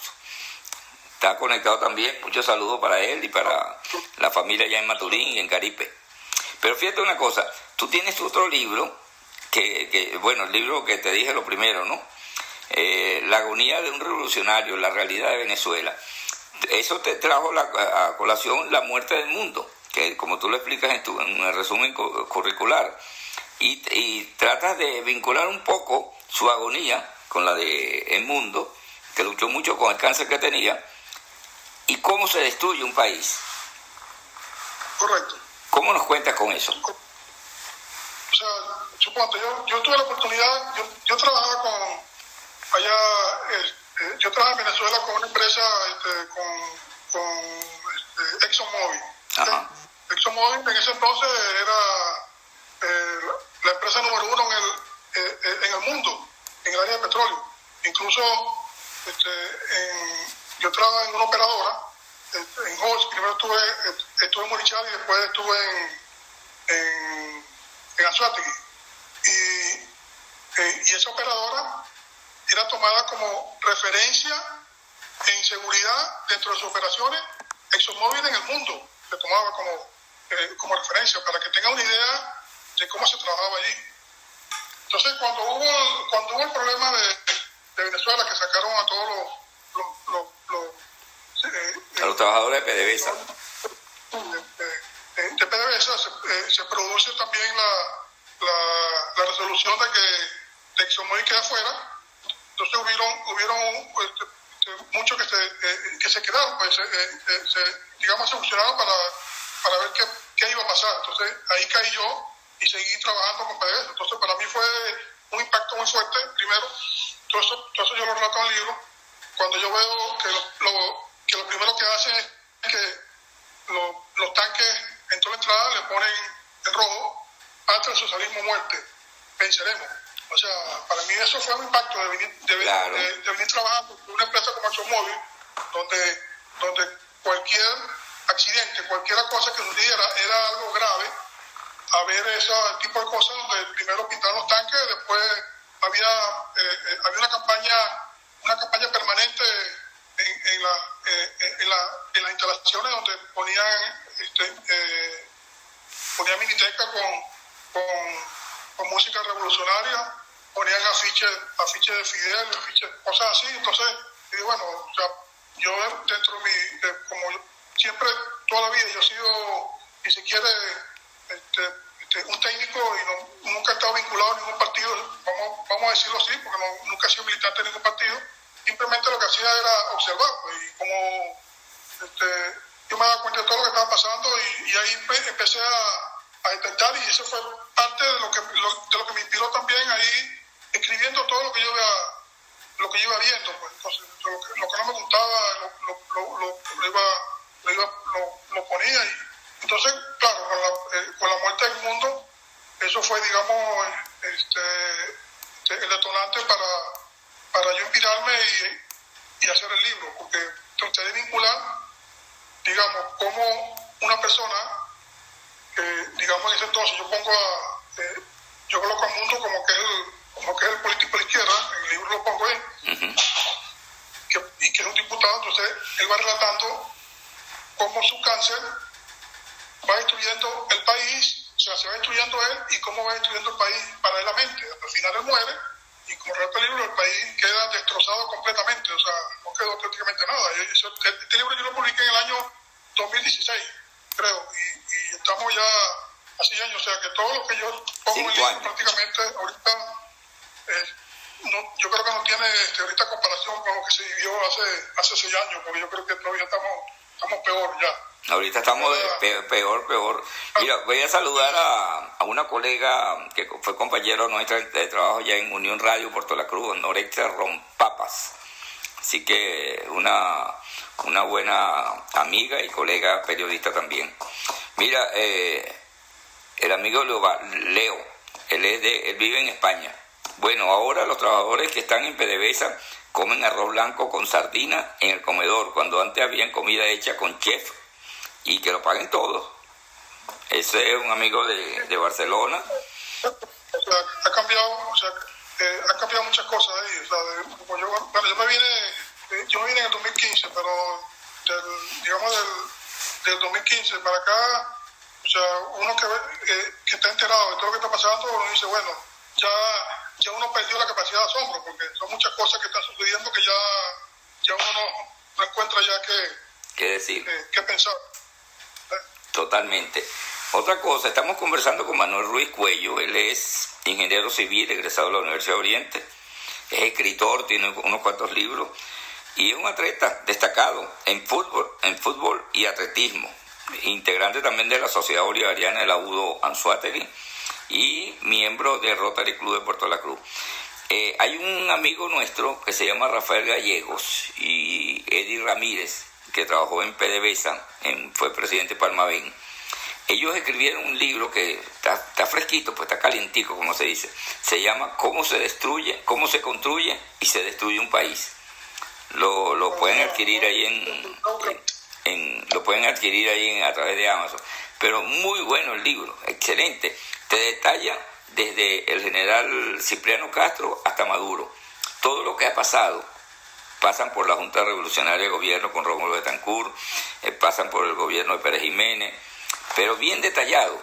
Está conectado también. Muchos saludos para él y para la familia allá en Maturín y en Caripe. Pero fíjate una cosa. Tú tienes otro libro, que, que bueno, el libro que te dije lo primero, ¿no? Eh, la agonía de un revolucionario, la realidad de Venezuela. Eso te trajo la, a colación la muerte del mundo, que como tú lo explicas en tu en el resumen cu- curricular. Y, y tratas de vincular un poco su agonía con la de El Mundo, que luchó mucho con el cáncer que tenía, y cómo se destruye un país. Correcto. ¿Cómo nos cuentas con eso? O sea, suponte, yo, yo tuve la oportunidad, yo, yo trabajaba con, allá, este, yo trabajaba en Venezuela con una empresa, este, con, con este, ExxonMobil. Ajá. ExxonMobil en ese entonces era eh, la, empresa número uno en el, eh, eh, en el mundo, en el área de petróleo. Incluso este, en- yo trabajaba en una operadora, este, en Host, primero estuve, eh, estuve en Morichal y después estuve en, en, en. Y, eh, y esa operadora era tomada como referencia en seguridad dentro de sus operaciones. ExxonMobil en el mundo se tomaba como, eh, como referencia para que tengan una idea de cómo se trabajaba allí. Entonces, cuando hubo, cuando hubo el problema de, de Venezuela, que sacaron a todos los, los, los, los, eh, A los trabajadores de PDVSA. de, de- PDVSA se, eh, se produce también la, la, resolución de que, de que queda afuera. Entonces hubieron, hubieron este, este, muchos que se, eh, que se quedaron, pues, se, digamos, se funcionaron para, para ver qué, qué, iba a pasar. Entonces ahí caí yo y seguí trabajando con PDVSA. Entonces para mí fue un impacto muy fuerte, primero. Todo eso yo lo relato en el libro. Cuando yo veo que lo, que lo primero que hacen es que los tanques en toda la entrada le ponen en rojo hasta el socialismo muerte. Venceremos. O sea, para mí eso fue un impacto de venir, de, venir trabajando en una empresa como ExxonMobil, donde, donde cualquier accidente, cualquier cosa que sucediera era algo grave, a ver ese tipo de cosas donde primero pintaron los tanques, después había, eh, eh, había una campaña una campaña permanente en, en, la, eh, en, la, en las instalaciones donde ponían este, ponían miniteca con, con, con, música revolucionaria, ponían afiches, afiches de Fidel, afiches, cosas así. Entonces, y bueno, o sea, yo dentro de mi, como siempre, toda la vida, yo he sido, ni siquiera este, este, un técnico y nunca he estado vinculado a ningún partido, vamos, vamos a decirlo así, porque nunca he sido militante de ningún partido. Simplemente lo que hacía era observar, pues, y como este, yo me daba cuenta de todo lo que estaba pasando y, ahí empecé a, a, detectar y eso fue parte de lo que, de lo que me inspiró también ahí escribiendo todo lo que yo iba, lo que yo iba viendo. Pues. Entonces, lo que, lo que no me gustaba lo, lo, iba, iba, lo, ponía. Y, entonces, claro, con la, eh, con la muerte del mundo, eso fue, digamos, este, este, el detonante para, para yo inspirarme y, y hacer el libro, porque traté de vincular digamos, como una persona, eh, digamos en ese entonces yo pongo a, eh, yo coloco al mundo como que es el, como que es el político de la izquierda, en el libro lo pongo ahí, que, y que es un diputado, entonces él va relatando cómo su cáncer va destruyendo el país, o sea, se va destruyendo él y cómo va destruyendo el país paralelamente. Al final él muere y como relata el libro, el país queda destrozado completamente, o sea, no quedó prácticamente nada. Este libro yo lo publiqué en el año 2016, creo, y, estamos ya hace años, o sea que todo lo que yo pongo en el libro prácticamente ahorita, eh, no, yo creo que no tiene este, ahorita comparación con lo que se vivió hace, hace seis años, porque yo creo que todavía estamos, estamos peor ya. Ahorita estamos peor, peor. Mira, voy a saludar a, a, una colega que fue compañero nuestra de trabajo ya en Unión Radio Puerto La Cruz, Norexa Rompapas. Así que una, una buena amiga y colega periodista también. Mira, eh, el amigo Leo, él, es de, él vive en España. Bueno, ahora los trabajadores que están en PDVSA comen arroz blanco con sardina en el comedor, cuando antes habían comida hecha con chef y que lo paguen todos. Ese es un amigo de, de Barcelona. O sea, ha cambiado, eh, ha cambiado muchas cosas ahí. O sea, yo, bueno, yo me vine, eh, yo me vine en el 2015, pero del, digamos del, del 2015 para acá, o sea, uno que, eh, que está enterado de todo lo que está pasando, uno dice, bueno, ya, ya uno perdió la capacidad de asombro, porque son muchas cosas que están sucediendo que ya, ya uno no, no encuentra ya que... ¿Qué decir? ¿Qué pensar? Totalmente. Otra cosa, estamos conversando con Manuel Ruiz Cuello, él es ingeniero civil, egresado de la Universidad de Oriente, es escritor, tiene unos cuantos libros y es un atleta destacado en fútbol, en fútbol y atletismo, integrante también de la Sociedad Bolivariana de la UDO Anzuategui y miembro de Rotary Club de Puerto La Cruz. Eh, hay un amigo nuestro que se llama Rafael Gallegos y Eddie Ramírez, que trabajó en PDVSA, en, fue presidente de Palmavén, ellos escribieron un libro que está, está, fresquito, pues está calientico, como se dice. Se llama Cómo se destruye, cómo se construye y se destruye un país. Lo, lo pueden adquirir ahí en, en, lo pueden adquirir ahí a través de Amazon. Pero muy bueno el libro, excelente. Te detalla desde el general Cipriano Castro hasta Maduro. Todo lo que ha pasado pasan por la Junta Revolucionaria de Gobierno con Rómulo Betancourt, eh, pasan por el gobierno de Pérez Jiménez, pero bien detallado,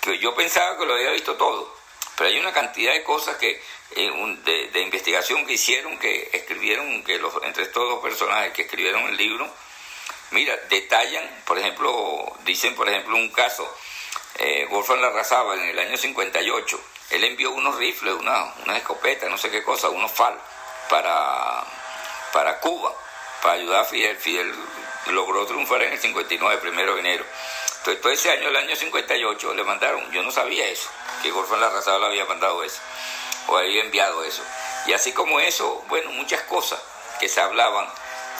que yo pensaba que lo había visto todo, pero hay una cantidad de cosas que eh, de, investigación que hicieron, que escribieron, que los, entre estos dos personajes que escribieron el libro, mira, detallan, por ejemplo, dicen, por ejemplo, un caso eh, Wolfgang Larrazaba en el año 58, él envió unos rifles, una, escopeta, no sé qué cosa, unos FAL, para, para Cuba, para ayudar a Fidel. Fidel logró triunfar en el 59, primero de enero. Entonces, todo ese año, el año 58, le mandaron, yo no sabía eso, que Wolfgang Larrazaba le había mandado eso, o había enviado eso. Y así como eso, bueno, muchas cosas que se hablaban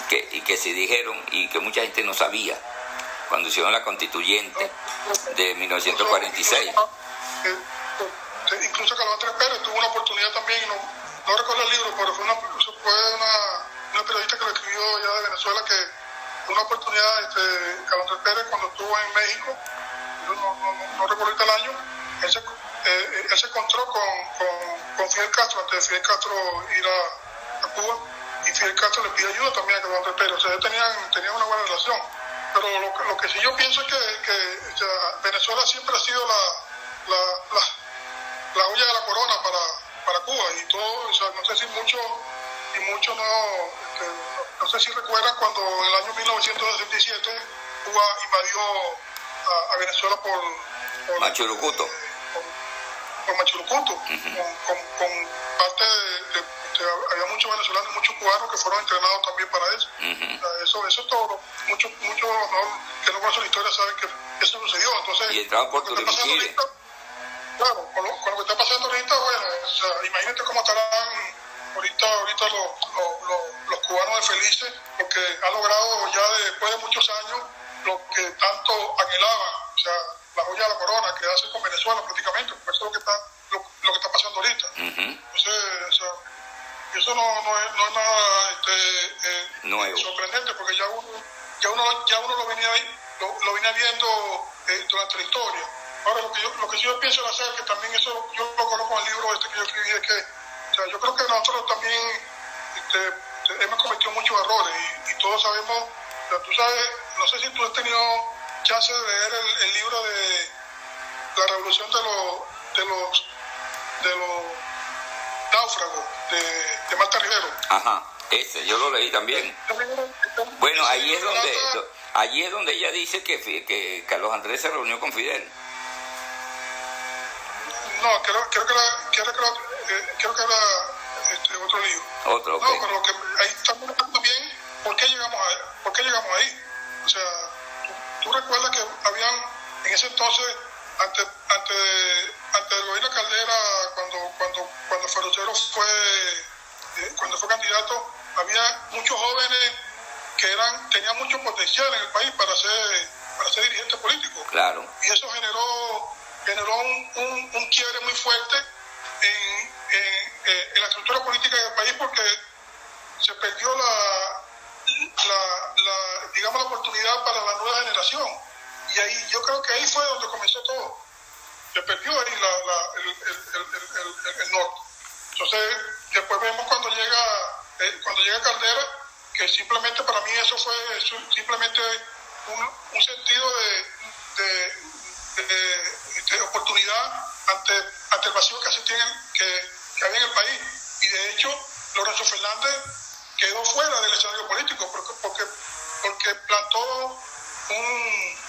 que, y que se dijeron y que mucha gente no sabía cuando hicieron la constituyente de 1946. Incluso Calván Tres Pérez tuvo una oportunidad también, no, no recuerdo el libro, pero fue una, fue una, periodista que lo escribió ya de Venezuela que una oportunidad, este, Calván Tres Pérez cuando estuvo en México, no, no, no recuerdo el año, él se, eh, él encontró con, con, con, Fidel Castro antes de Fidel Castro ir a Cuba y Fidel Castro le pide ayuda también a Tres Pérez, o sea, tenían, tenían una buena relación pero lo, lo, que sí yo pienso es que, que o sea, Venezuela siempre ha sido la, la, la, la, olla de la corona para, para Cuba y todo, o sea, no sé si mucho y mucho no, este, no sé si recuerdan cuando en el año 1967 Cuba invadió a, a Venezuela por, por Machurucuto. Eh, por, por, Machurucuto, uh -huh. con, con, con, parte de, de había muchos venezolanos y muchos cubanos que fueron entrenados también para eso. Uh -huh. eso, eso es todo. Muchos mucho, no, que no conocen la historia saben que eso sucedió. Entonces, y entraban por Turquía. Claro, con lo, con lo, que está pasando ahorita, bueno, o sea, imagínate cómo estarán ahorita, ahorita los, los, los, los cubanos de felices, porque han logrado ya después de muchos años lo que tanto anhelaban, o sea, la joya de la corona, quedarse con Venezuela prácticamente, porque eso es lo que está, lo, lo que está pasando ahorita. Uh -huh. Entonces, o sea, eso no, no, es, no es nada este, eh, Nuevo. sorprendente porque ya uno, ya uno, ya uno lo, venía, lo, lo venía viendo eh, durante la historia. Ahora, lo que, yo, lo que yo pienso hacer, que también eso yo lo coloco en el libro este que yo escribí, es que o sea, yo creo que nosotros también este, hemos cometido muchos errores y, y todos sabemos, o sea, tú sabes, no sé si tú has tenido chance de leer el, el libro de la revolución de los, de los, de los náufragos de, de Marta Rivero. Ajá, ese, yo lo leí también. Bueno, ahí es donde, allí es donde ella dice que, que Carlos Andrés se reunió con Fidel. No, creo, creo que era, creo que era, eh, creo que era este, otro libro. Otro, okay. No, pero lo que ahí estamos hablando bien, ¿por qué llegamos a, por qué llegamos ahí? O sea, tú, tú recuerdas que habían en ese entonces ante, ante, ante el gobierno Caldera, cuando, cuando, cuando Ferrucero fue, eh, cuando fue candidato, había muchos jóvenes que eran, tenían mucho potencial en el país para ser, para ser dirigentes políticos. Claro. Y eso generó, generó un, un, un quiebre muy fuerte en, en, en, la estructura política del país porque se perdió la, la, la, digamos, la oportunidad para la nueva generación y ahí yo creo que ahí fue donde comenzó todo. Se perdió ahí la, la, el, el, el, el, norte. Entonces, después vemos cuando llega, eh, cuando llega Caldera, que simplemente para mí eso fue simplemente un, sentido de, de, oportunidad ante, ante el vacío que, se tienen, que, que había en el país. Y de hecho, Lorenzo Fernández quedó fuera del escenario político porque, porque, porque plantó un,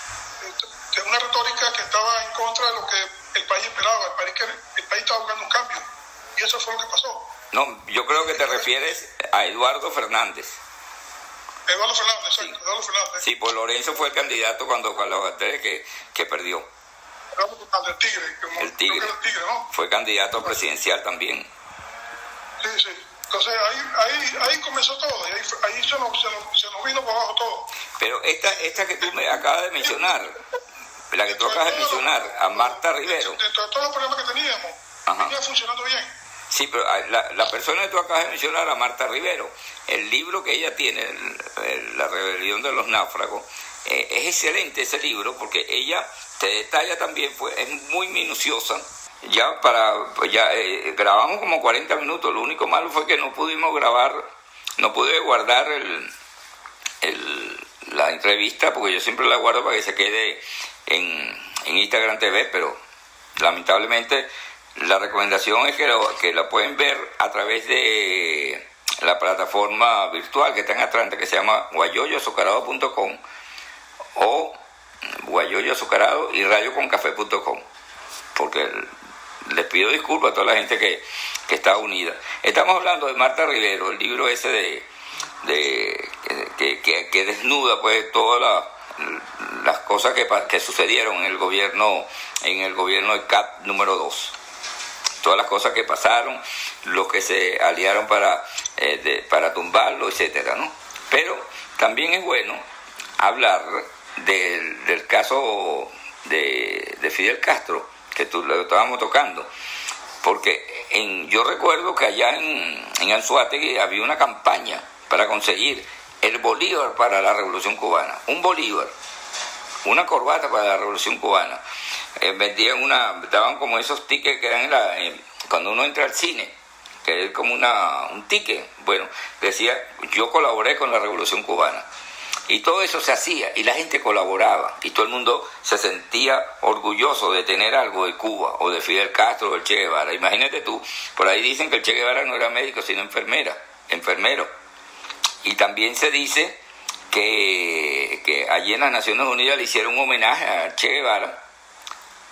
una retórica que estaba en contra de lo que el país esperaba, el país, el país estaba buscando un cambio. Y eso fue lo que pasó. No, yo creo que te refieres a Eduardo Fernández. Eduardo Fernández, sí. Eduardo Fernández. Sí, pues Lorenzo fue el candidato cuando Carlos que, que perdió. El tigre, como, el tigre. el tigre ¿no? Fue candidato presidencial también. Sí, sí. Entonces ahí, ahí, ahí comenzó todo, y ahí, ahí se, nos, se, nos, se nos vino para abajo todo. Pero esta, esta que tú me acabas de mencionar, la que tú acabas de mencionar, a Marta Rivero. Dentro de todos los problemas que teníamos, venía funcionando bien. Sí, pero la, la, persona que tú acabas de mencionar, a Marta Rivero, el libro que ella tiene, La rebelión de los náufragos, eh, es excelente ese libro porque ella te detalla también, pues, es muy minuciosa. Ya para, ya eh, grabamos como 40 minutos, lo único malo fue que no pudimos grabar, no pude guardar el, el, la entrevista porque yo siempre la guardo para que se quede en, en Instagram TV, pero lamentablemente la recomendación es que, que la pueden ver a través de la plataforma virtual que está en Atlanta, que se llama guayoyoazucarado.com o Guayoyo Azucarado y radioconcafé.com. Porque les pido disculpas a toda la gente que, está unida. Estamos hablando de Marta Rivero, el libro ese de, que, que, desnuda pues todas las cosas que, que sucedieron en el gobierno en el gobierno de CAP número 2 todas las cosas que pasaron, los que se aliaron para, eh, para tumbarlo, etcétera, ¿no? Pero también es bueno hablar del, del caso de, de, Fidel Castro, que tú, lo estábamos tocando, porque en, yo recuerdo que allá en, en Anzuategui había una campaña para conseguir el Bolívar para la Revolución Cubana, un Bolívar, una corbata para la Revolución Cubana. Eh, vendían una, daban como esos tickets que eran en la, cuando uno entra al cine, que es como una, un ticket, bueno, decía, yo colaboré con la Revolución Cubana. Y todo eso se hacía y la gente colaboraba y todo el mundo se sentía orgulloso de tener algo de Cuba o de Fidel Castro o del Che Guevara. Imagínate tú, por ahí dicen que el Che Guevara no era médico sino enfermera, enfermero. Y también se dice que, que allí en las Naciones Unidas le hicieron un homenaje a Che Guevara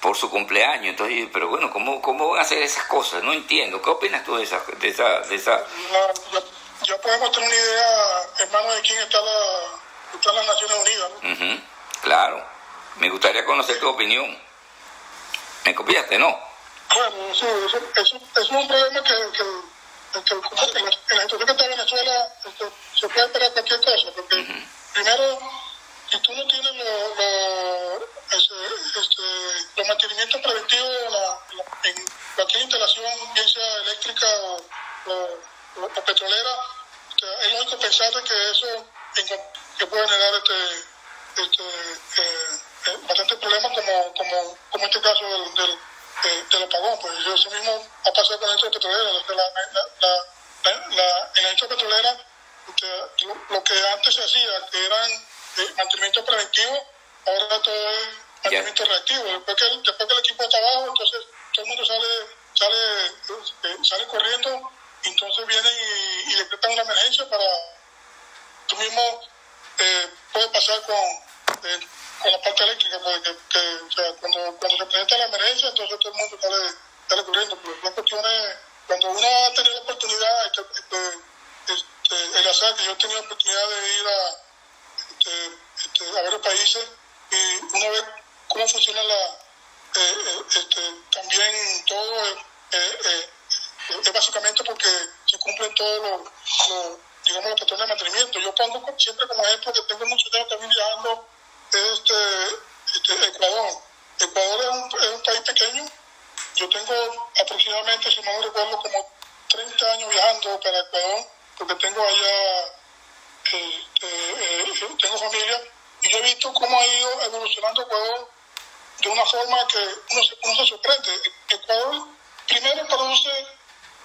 por su cumpleaños. Entonces, pero bueno, ¿cómo, ¿cómo van a hacer esas cosas? No entiendo. ¿Qué opinas tú de esa... De esa, de esa... ya, podemos tener una idea, hermano, de quién está la, están las Naciones Unidas. ¿no? Claro. Me gustaría conocer tu opinión. ¿Me copiaste, no? Bueno, sí, eso, eso, es un problema que, que, que, en, la, situación que está en Venezuela este, se puede esperar cualquier cosa, porque primero, si tú no tienes los este, este, los mantenimientos preventivos en cualquier instalación, bien sea eléctrica o, o, petrolera, es lógico pensar que eso que puede generar este, este eh, eh, bastantes problemas como, como, como este caso del, del, eh, del apagón. Pues eso mismo ha pasado con la industria petrolera. La, la, la, en la industria petrolera, este, lo, que antes se hacía, que eran mantenimiento preventivo, ahora todo es mantenimiento reactivo. Después que, después que el equipo está abajo, entonces todo el mundo sale, sale, este, sale corriendo, entonces vienen y, y decretan una emergencia para tú mismo eh, puede pasar con, eh, con la parte eléctrica, porque que, que, o sea, cuando, cuando se presenta la emergencia, entonces todo el mundo sale, sale corriendo. Pero la cuestión es, cuando uno ha tenido la oportunidad, este, este, este, el azar, que yo he tenido la oportunidad de ir a, este, este, a varios países y uno ve cómo funciona la, eh, eh este, también todo eh, eh, es básicamente porque se cumplen todos los, los digamos, los patrones de mantenimiento. Yo pongo siempre como ejemplo que tengo mucho tiempo también viajando este, este, Ecuador. Ecuador es un, es un, país pequeño. Yo tengo aproximadamente, si no me recuerdo, como 30 años viajando para Ecuador, porque tengo allá, eh, eh, eh, tengo familia, y yo he visto cómo ha ido evolucionando Ecuador de una forma que uno se, uno se sorprende. Ecuador primero produce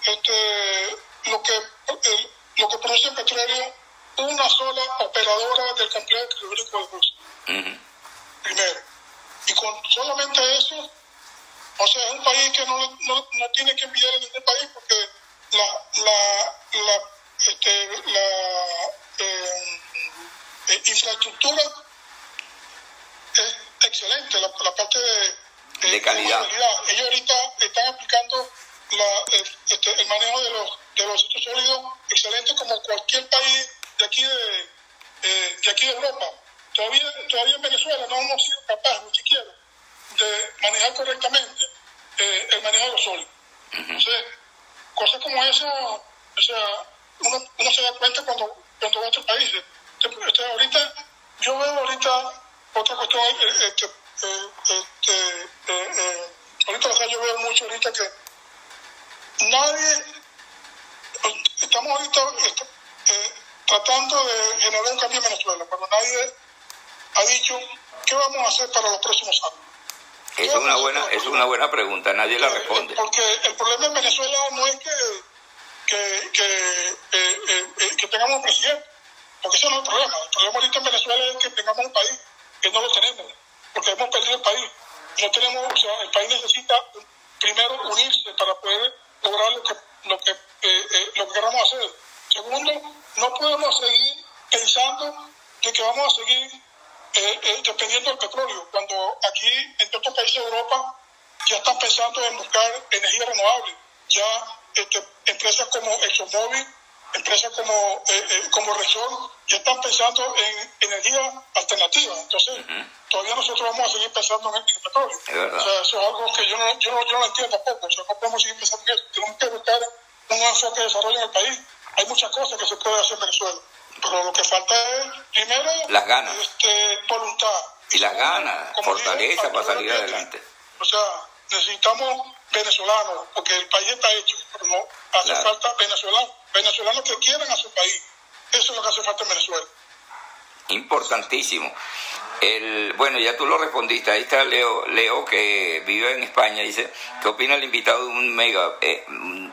este, lo que lo que produce el petróleo una sola operadora del complejo hidráulico de Rusia. Primero. Y con solamente eso, o sea, es un país que no, no, no tiene que enviar a ningún país porque la, la, la, este, la eh, eh, infraestructura es excelente, la, la parte de, de, calidad. Ellos ahorita están aplicando la, este, el manejo de los de los sólidos excelente como cualquier país de aquí de, de aquí de Europa. Todavía, todavía en Venezuela no hemos sido capaces, ni siquiera, de manejar correctamente eh, el manejo de los sólidos. Entonces, cosas como esa, o sea, uno, uno se da cuenta cuando, cuando va a otros países. Ahorita, yo veo ahorita otra cuestión, eh, este, eh, este, eh, ahorita o sea, yo veo mucho ahorita que nadie estamos ahorita eh, tratando de generar un cambio en Venezuela, pero nadie ha dicho qué vamos a hacer para los próximos años. Es una, buena, es una buena pregunta, nadie la eh, responde. Porque el problema en Venezuela no es que, que, que, eh, que tengamos un presidente, porque eso no es el problema. El problema ahorita en Venezuela es que tengamos un país, que no lo tenemos, porque hemos perdido el país. No tenemos, o sea, el país necesita primero unirse para poder lograr lo que, lo que eh, eh, lo que queramos hacer. Segundo, no podemos seguir pensando de que vamos a seguir eh, eh, dependiendo del petróleo, cuando aquí en los países de Europa ya están pensando en buscar energía renovable. Ya este, empresas como ExxonMobil, empresas como, eh, como Repsol, ya están pensando en energía alternativa. Entonces, todavía nosotros vamos a seguir pensando en el, petróleo. O sea, eso es algo que yo no, yo no, yo no entiendo tampoco. O sea, no podemos seguir pensando en eso. Tenemos que buscar un enfoque de desarrollo en el país. Hay muchas cosas que se puede hacer en Venezuela. Pero lo que falta es, primero, las ganas. Este, voluntad. Y las ganas, fortaleza para salir adelante. O sea, necesitamos venezolanos, porque el país está hecho, pero no hace falta venezolanos, venezolanos que quieran a su país. Eso es lo que hace falta en Venezuela. Importantísimo. El, bueno, ya tú lo respondiste. Ahí está Leo, Leo que vive en España. Dice, ¿qué opina el invitado de un mega, eh,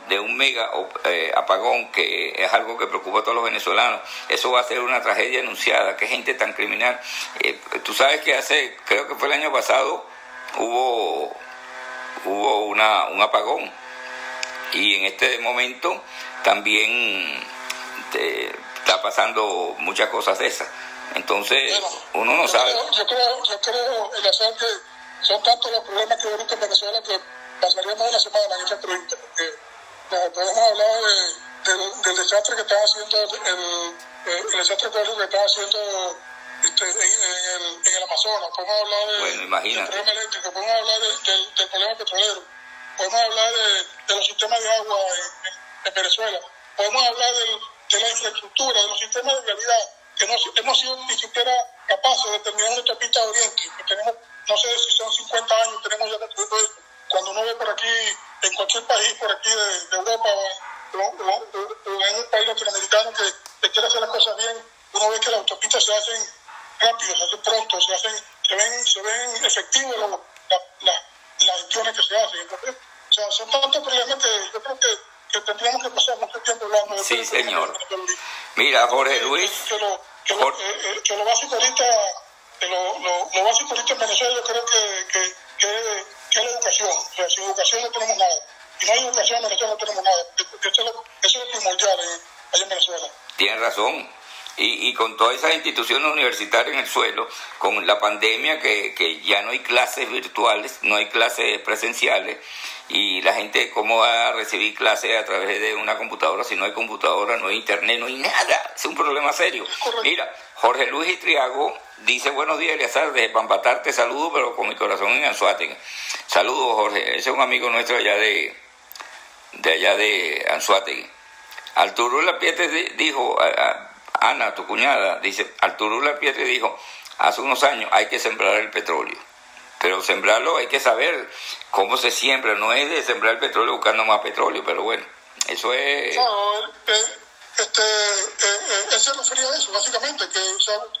de un mega eh, apagón que es algo que preocupa a todos los venezolanos? Eso va a ser una tragedia anunciada. Qué gente tan criminal. Eh, tú sabes que hace, creo que fue el año pasado, hubo, hubo una, un apagón. Y en este momento también está pasando muchas cosas de esas. Entonces, uno no sabe. Yo creo, yo creo, el hacer que son tantos los problemas que hay ahorita en Venezuela que pasaríamos una semana en esa entrevista, porque podemos hablar de, del, desastre que están haciendo, el, el, desastre que están haciendo este, en, el, en el Amazonas, podemos hablar de, del problema eléctrico, podemos hablar del, del problema petrolero, podemos hablar de, los sistemas de agua en, en Venezuela, podemos hablar de la infraestructura, de los sistemas de realidad que no hemos sido ni siquiera capaces de terminar nuestra pista de Oriente, que tenemos, no sé si son 50 años, tenemos ya construido esto. Cuando uno ve por aquí, en cualquier país por aquí de, Europa o, en un país latinoamericano que, quiere hacer las cosas bien, uno ve que las autopistas se hacen rápido, se hacen pronto, se hacen, se ven, se ven efectivos las gestiones que se hacen. o sea, son tantos problemas que yo creo que, que tendríamos que pasar mucho tiempo hablando de Sí, señor. Mira, Jorge Luis. Que lo, eh, eh, que lo básico ahorita, lo, lo, lo, básico ahorita en Venezuela yo creo que, que, que, es la educación. O sea, sin educación no tenemos nada. Y no hay educación en Venezuela no tenemos nada. Eso es lo, eso es primordial en, allá en Venezuela. Tienes razón. Y, y, con todas esas instituciones universitarias en el suelo, con la pandemia que, que ya no hay clases virtuales, no hay clases presenciales, y la gente cómo va a recibir clases a través de una computadora si no hay computadora, no hay internet, no hay nada. Es un problema serio. Mira, Jorge Luis Itriago dice buenos días, Eleazar, desde Pampatar te saludo, pero con mi corazón en Anzuategui. Saludos, Jorge. Ese es un amigo nuestro allá de, de allá de Anzuategui. Arturo Lapietre dijo, Ana, tu cuñada, dice, Arturo Lapietre dijo, hace unos años hay que sembrar el petróleo. Pero sembrarlo hay que saber cómo se siembra, no es de sembrar el petróleo buscando más petróleo, pero bueno, eso es... No, eh, este, eh, se refería a eso, básicamente, que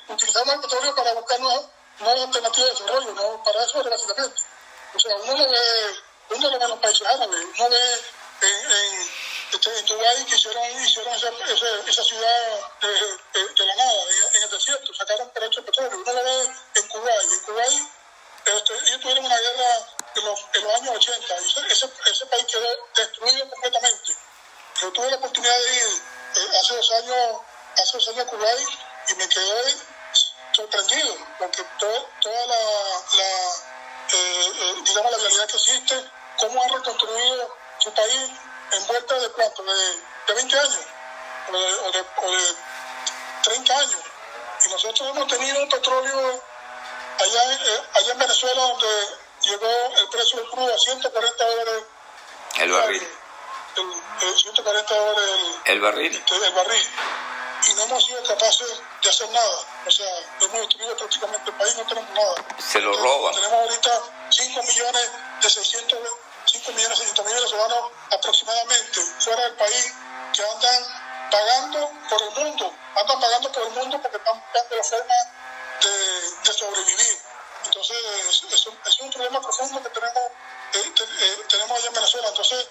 utilizamos el petróleo para buscar nuevas, alternativas de desarrollo, ¿no? para eso básicamente. O sea, uno lo ve, uno ve en los países árabes, uno ve en, en, este, en Dubái que hicieron, hicieron esa, esa, ciudad de, de, de, la nada, en, el desierto, sacaron por hecho petróleo, uno lo ve en Kuwait, en Kuwait este, ellos tuvieron una guerra en los, en los años 80 y ese, ese, país quedó destruido completamente. Yo tuve la oportunidad de ir eh, hace dos años, hace dos años a Kuwait y me quedé sorprendido porque toda la, eh, eh, digamos, la realidad que existe, cómo han reconstruido su país en vuelta de cuánto, de, de 20 años o de, o de, o de 30 años. Y nosotros hemos tenido un petróleo allá, eh, allá en Venezuela, donde llegó el precio del crudo a 140 dólares. El barril. El, el 140 dólares el, el barril. El, barril. Y no hemos sido capaces de hacer nada. O sea, hemos destruido prácticamente el país, no tenemos nada. Se lo roban. Tenemos ahorita 5 millones de 600, 5 millones de 600 mil venezolanos aproximadamente fuera del país que andan pagando por el mundo, andan pagando por el mundo porque están buscando la forma de, de sobrevivir. Entonces, es, es, un problema profundo que tenemos, eh, eh, tenemos allá en Venezuela. Entonces,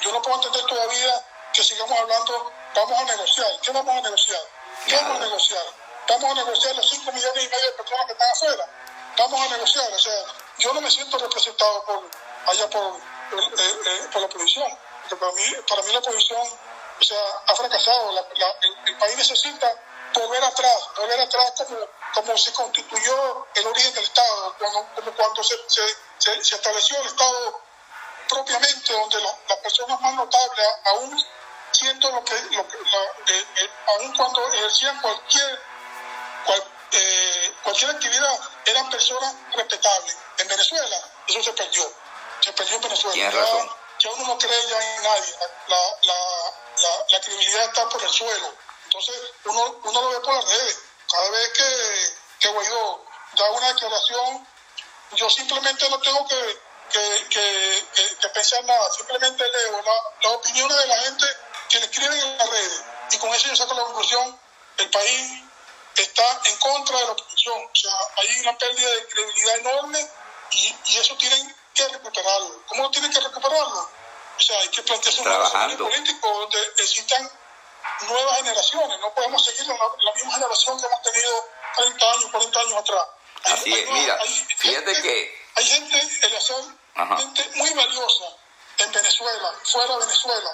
yo no puedo entender todavía que sigamos hablando, vamos a negociar. ¿Qué vamos a negociar? ¿Qué vamos a negociar? Vamos a negociar los 5 millones y medio de personas que están afuera. Vamos a negociar. O sea, yo no me siento representado por allá por, por la oposición. Porque para mí, para mí la oposición o sea, ha fracasado. La, la, el, país necesita volver atrás, volver atrás como como se constituyó el origen del Estado, cuando, como cuando se, se, se estableció el Estado propiamente, donde las personas más notables, aún siendo lo que, lo que eh, eh, aún cuando ejercían cualquier, eh, cualquier actividad, eran personas respetables. En Venezuela eso se perdió, se perdió en Venezuela. Ya, ya, uno no cree ya en nadie, la, la, la, la, credibilidad está por el suelo. Entonces uno, uno lo ve por las redes. Cada vez que, que Guaidó da una declaración, yo simplemente no tengo que, que, que, que pensar nada, simplemente leo las opiniones de la gente que le escriben en las redes. Y con eso yo saco la conclusión, el país está en contra de la oposición. O sea, hay una pérdida de credibilidad enorme y, y eso tienen que recuperarlo. ¿Cómo tienen que recuperarlo? O sea, hay que plantearse un escenario político donde existan nuevas generaciones. No podemos seguir la, la, misma generación que hemos tenido 30 años, 40 años atrás. Hay, Así es, mira, fíjate que... Hay gente, el gente muy valiosa en Venezuela, fuera de Venezuela,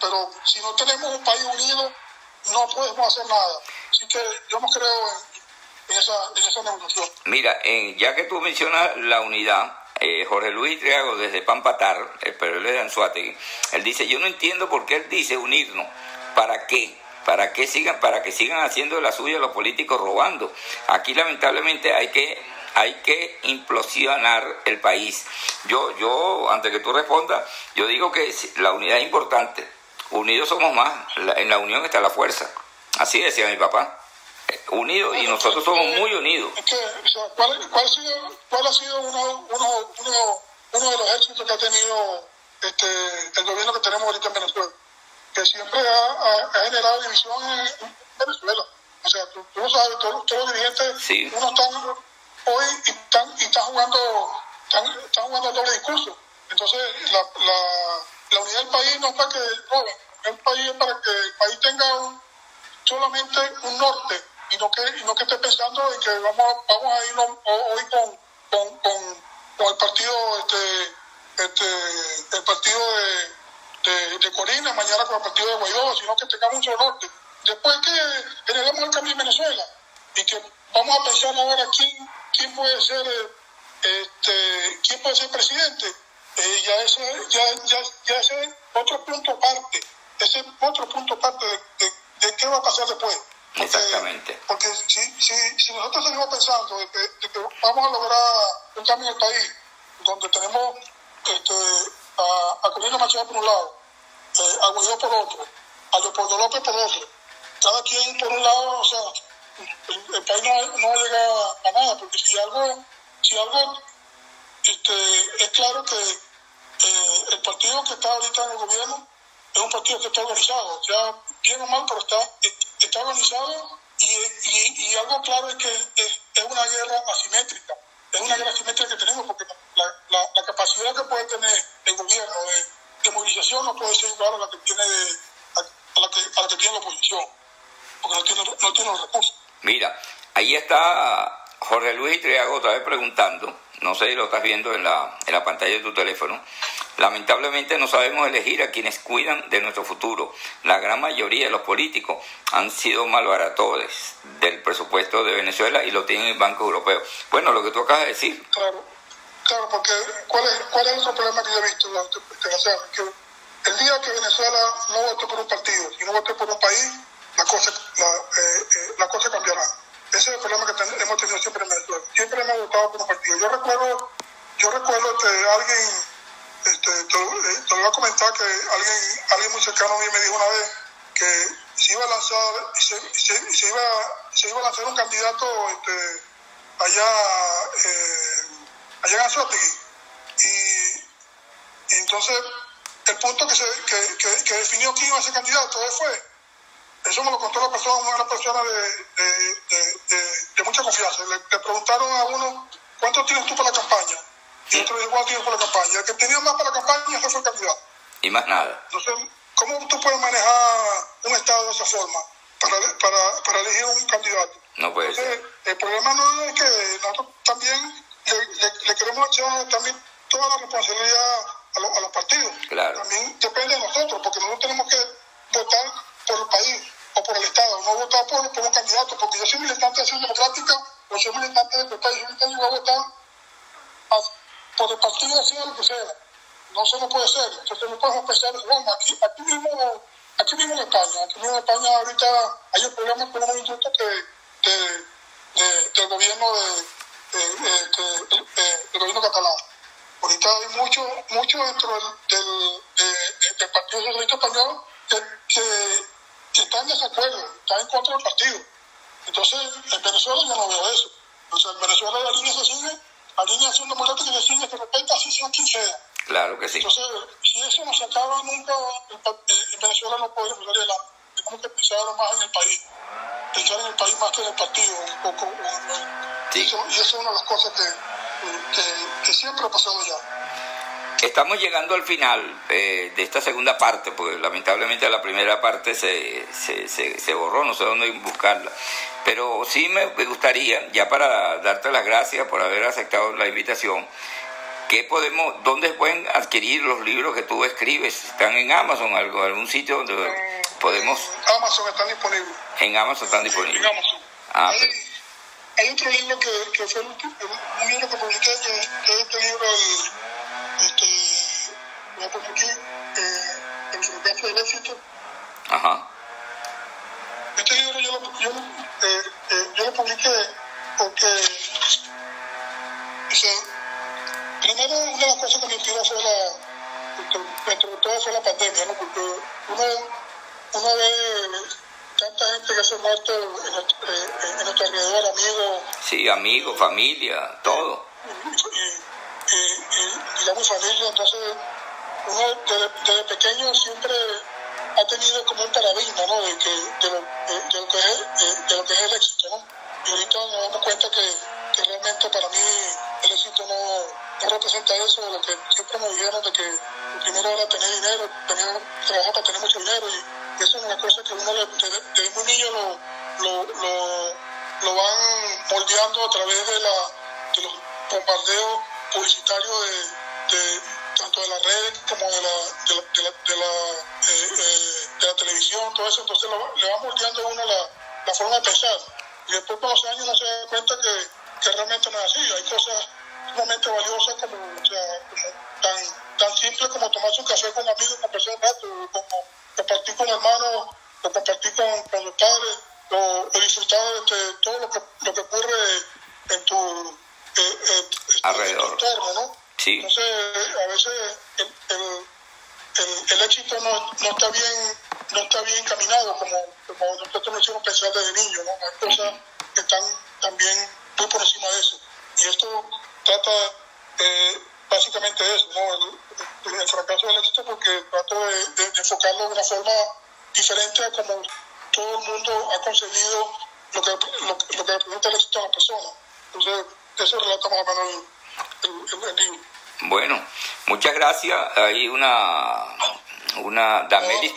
pero si no tenemos un país unido, no podemos hacer nada. Así que yo no creo en, esa, en esa negociación. Mira, ya que tú mencionas la unidad, eh, Jorge Luis Triago desde Pampatar, pero él de Anzuategui, él dice, yo no entiendo por qué él dice unirnos, ¿para qué? ¿Para qué sigan, para que sigan haciendo la suya los políticos robando? Aquí lamentablemente hay que hay que implosionar el país. Yo, yo, antes que tú respondas, yo digo que la unidad es importante, Unidos somos más, en la unión está la fuerza. Así decía mi papá. Unidos y nosotros somos muy unidos. ¿cuál, ha sido, cuál ha sido uno, uno, uno, uno, de los éxitos que ha tenido este, el gobierno que tenemos ahorita en Venezuela? Que siempre ha, generado división en, Venezuela. O sea, tú, tú sabes, todos, todos los dirigentes, sí. uno están hoy y están, y están jugando, están, están jugando doble discurso. Entonces, la, la la unidad del país no es para que roben, el país es para que el país tenga un, solamente un norte y no que, no que esté pensando en que vamos, vamos a ir hoy con, con, con, el partido este, este, el partido de, de, Corina, mañana con el partido de Guaidó, sino que tengamos un solo norte. Después que generemos el cambio en Venezuela y que vamos a pensar ahora quién, quién puede ser este, quién puede ser presidente eh, ya, ese, ya, ya, ya ese otro punto aparte, ese otro punto aparte de, de, qué va a pasar después. Exactamente. Porque si, si, si nosotros seguimos pensando de que, vamos a lograr un cambio en el país, donde tenemos este, a, a Corina Machado por un lado, eh, a Guaidó por otro, a Leopoldo López por otro, cada quien por un lado, o sea, el, país no, no llega a nada, porque si algo, si algo este, es claro que eh, el partido que está ahorita en el gobierno es un partido que está organizado, ya bien o mal, pero está, está organizado y, y, algo claro es que es, es, una guerra asimétrica, es una guerra asimétrica que tenemos porque la, capacidad que puede tener el gobierno de, de, movilización no puede ser igual a la que tiene, a, la, que, a la que tiene la oposición, porque no tiene, no tiene los recursos. Mira, ahí está Jorge Luis Triago otra vez preguntando no sé si lo estás viendo en la, en la pantalla de tu teléfono, lamentablemente no sabemos elegir a quienes cuidan de nuestro futuro. La gran mayoría de los políticos han sido malbaratores del presupuesto de Venezuela y lo tienen el Banco Europeo. Bueno, lo que tú acabas de decir. Claro, claro, porque ¿cuál es, cuál es otro problema que yo he visto? Que el día que Venezuela no vote por un partido y no vote por un país, la cosa, la, eh, eh, la cosa cambiará ese es el problema que hemos tenido siempre en Venezuela. Siempre hemos votado por un partido. Yo recuerdo, yo recuerdo que alguien, este, te, eh, te, lo voy a comentar que alguien, alguien muy cercano a mí me dijo una vez que se iba a lanzar, se, se, iba, se iba a lanzar un candidato este, allá, eh, allá en Anzuategui. Y, entonces el punto que, se, que, que definió quién iba a ser candidato fue eso me lo contó la persona, una persona de, de, de, mucha confianza. Le, preguntaron a uno, ¿cuánto tienes tú para la campaña? Y otro dijo, ¿cuánto tienes para la campaña? El que tenía más para la campaña, ese fue el candidato. Y más nada. Entonces, ¿cómo tú puedes manejar un Estado de esa forma para, para, para elegir un candidato? No puede Entonces, El problema no es que nosotros también le, le, queremos echar también toda la responsabilidad a, a los partidos. Claro. También depende de nosotros, porque nosotros tenemos que votar por el país o por el Estado, no votar por, por un candidato, porque yo soy militante de Acción Democrática o soy militante de PPI, yo ahorita yo voy a votar por el partido, sea lo que sea. No se me puede hacer. Entonces no podemos pensar, bueno, aquí, aquí mismo aquí mismo en España, aquí mismo en España ahorita hay un problema con un industria que, de, del gobierno de, del gobierno catalán. Ahorita hay mucho, mucho dentro del, del, Partido Socialista Español que, está en desacuerdo, está en contra del partido. Entonces, en Venezuela yo no veo eso. Entonces, en Venezuela la línea se sigue, la línea haciendo democrática que se sigue, de repente así sea quien sea. Claro que sí. Entonces, si eso no se acaba nunca, en Venezuela no podemos salir adelante. Tenemos que pensar más en el país. Pensar en el país más que en el partido. Un poco, sí. y, eso, y, eso, es una de las cosas que, que, que siempre ha pasado ya. Estamos llegando al final eh, de esta segunda parte, porque lamentablemente la primera parte se, se, se, se, borró, no sé dónde buscarla. Pero sí me gustaría, ya para darte las gracias por haber aceptado la invitación, ¿Qué podemos, ¿Dónde pueden adquirir los libros que tú escribes? ¿Están en Amazon, algo, algún sitio donde podemos...? En Amazon están disponibles. En Amazon están disponibles. En Amazon. Ah, hay, hay, otro libro que, que fue el último, un libro que publiqué, que, es este libro, el, este, voy a poner aquí, eh, El fracaso del éxito. Ajá. Este libro yo lo, yo, eh, eh, yo lo publiqué porque... Dice, Primero, una de las cosas que me inspiró fue la, todo fue la pandemia, ¿no? Porque uno, uno ve tanta gente que se ha muerto en, nuestro, en nuestro alrededor, amigos. Sí, amigos, familia, todo. Y, y, y, digamos familia, entonces uno desde, desde, pequeño siempre ha tenido como un paradigma, ¿no? De, que, de, lo, de, de lo que es, de, lo que es el éxito, ¿no? Y ahorita nos damos cuenta que, que realmente para mí el éxito no no representa eso de lo que siempre me dijeron de que primero era tener dinero, tener, trabajar para tener mucho dinero y, eso es una cosa que uno desde, desde muy niño lo, lo, lo, lo, van moldeando a través de, la, de los bombardeos publicitarios de, tanto de la red como de la, de la, de la, de la, eh, eh, de la televisión, todo eso, entonces le va moldeando a uno la, la forma de pensar. Y después con los años uno se da cuenta que, que realmente no es así, hay cosas sumamente valiosa como, o sea, como tan, tan simple como tomarse un café con amigos, conversar un rato, como compartir con hermanos, o compartir con, con los padres, o, o disfrutar de, todo lo que, lo que ocurre en tu, eh, eh, Alrededor. En tu entorno, ¿no? Sí. Entonces, a veces el, el, el, el éxito no, no, está bien no está bien encaminado como, como nosotros nos hicimos pensar desde niños, ¿no? Hay cosas que están también muy por encima de eso. Y esto trata eh, básicamente de eso, ¿no? el, fracaso del éxito, porque trato de, enfocarlo de una forma diferente a como todo el mundo ha concebido lo que, lo, lo que representa el éxito a la persona. Entonces, eso relata más o menos el, el, el libro. Bueno, muchas gracias. Hay una una Damelis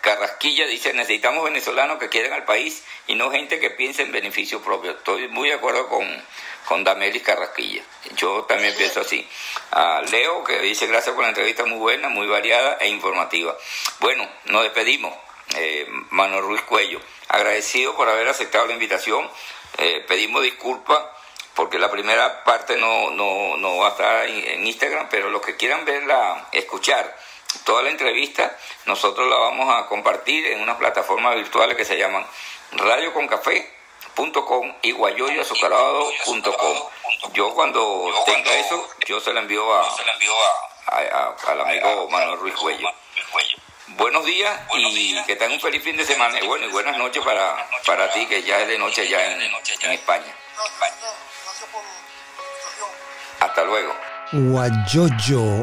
Carrasquilla dice, necesitamos venezolanos que quieran al país y no gente que piense en beneficio propio. Estoy muy de acuerdo con, con Damelis Carrasquilla. Yo también pienso así. A Leo, que dice, gracias por la entrevista muy buena, muy variada e informativa. Bueno, nos despedimos. Eh, Manuel Ruiz Cuello, agradecido por haber aceptado la invitación. Eh, pedimos disculpas porque la primera parte no, no, no va a estar en Instagram, pero los que quieran verla, escuchar toda la entrevista, nosotros la vamos a compartir en unas plataformas virtuales que se llaman radioconcafé.com y guayoyoazucarado.com. Yo cuando tenga eso, yo se la envío a, a, a, al amigo Manuel Ruiz Cuello. Buenos días y que tengan un feliz fin de semana. Y bueno, y buenas noches para, para ti, que ya es de noche ya en, en España. Hasta luego. Guayoyo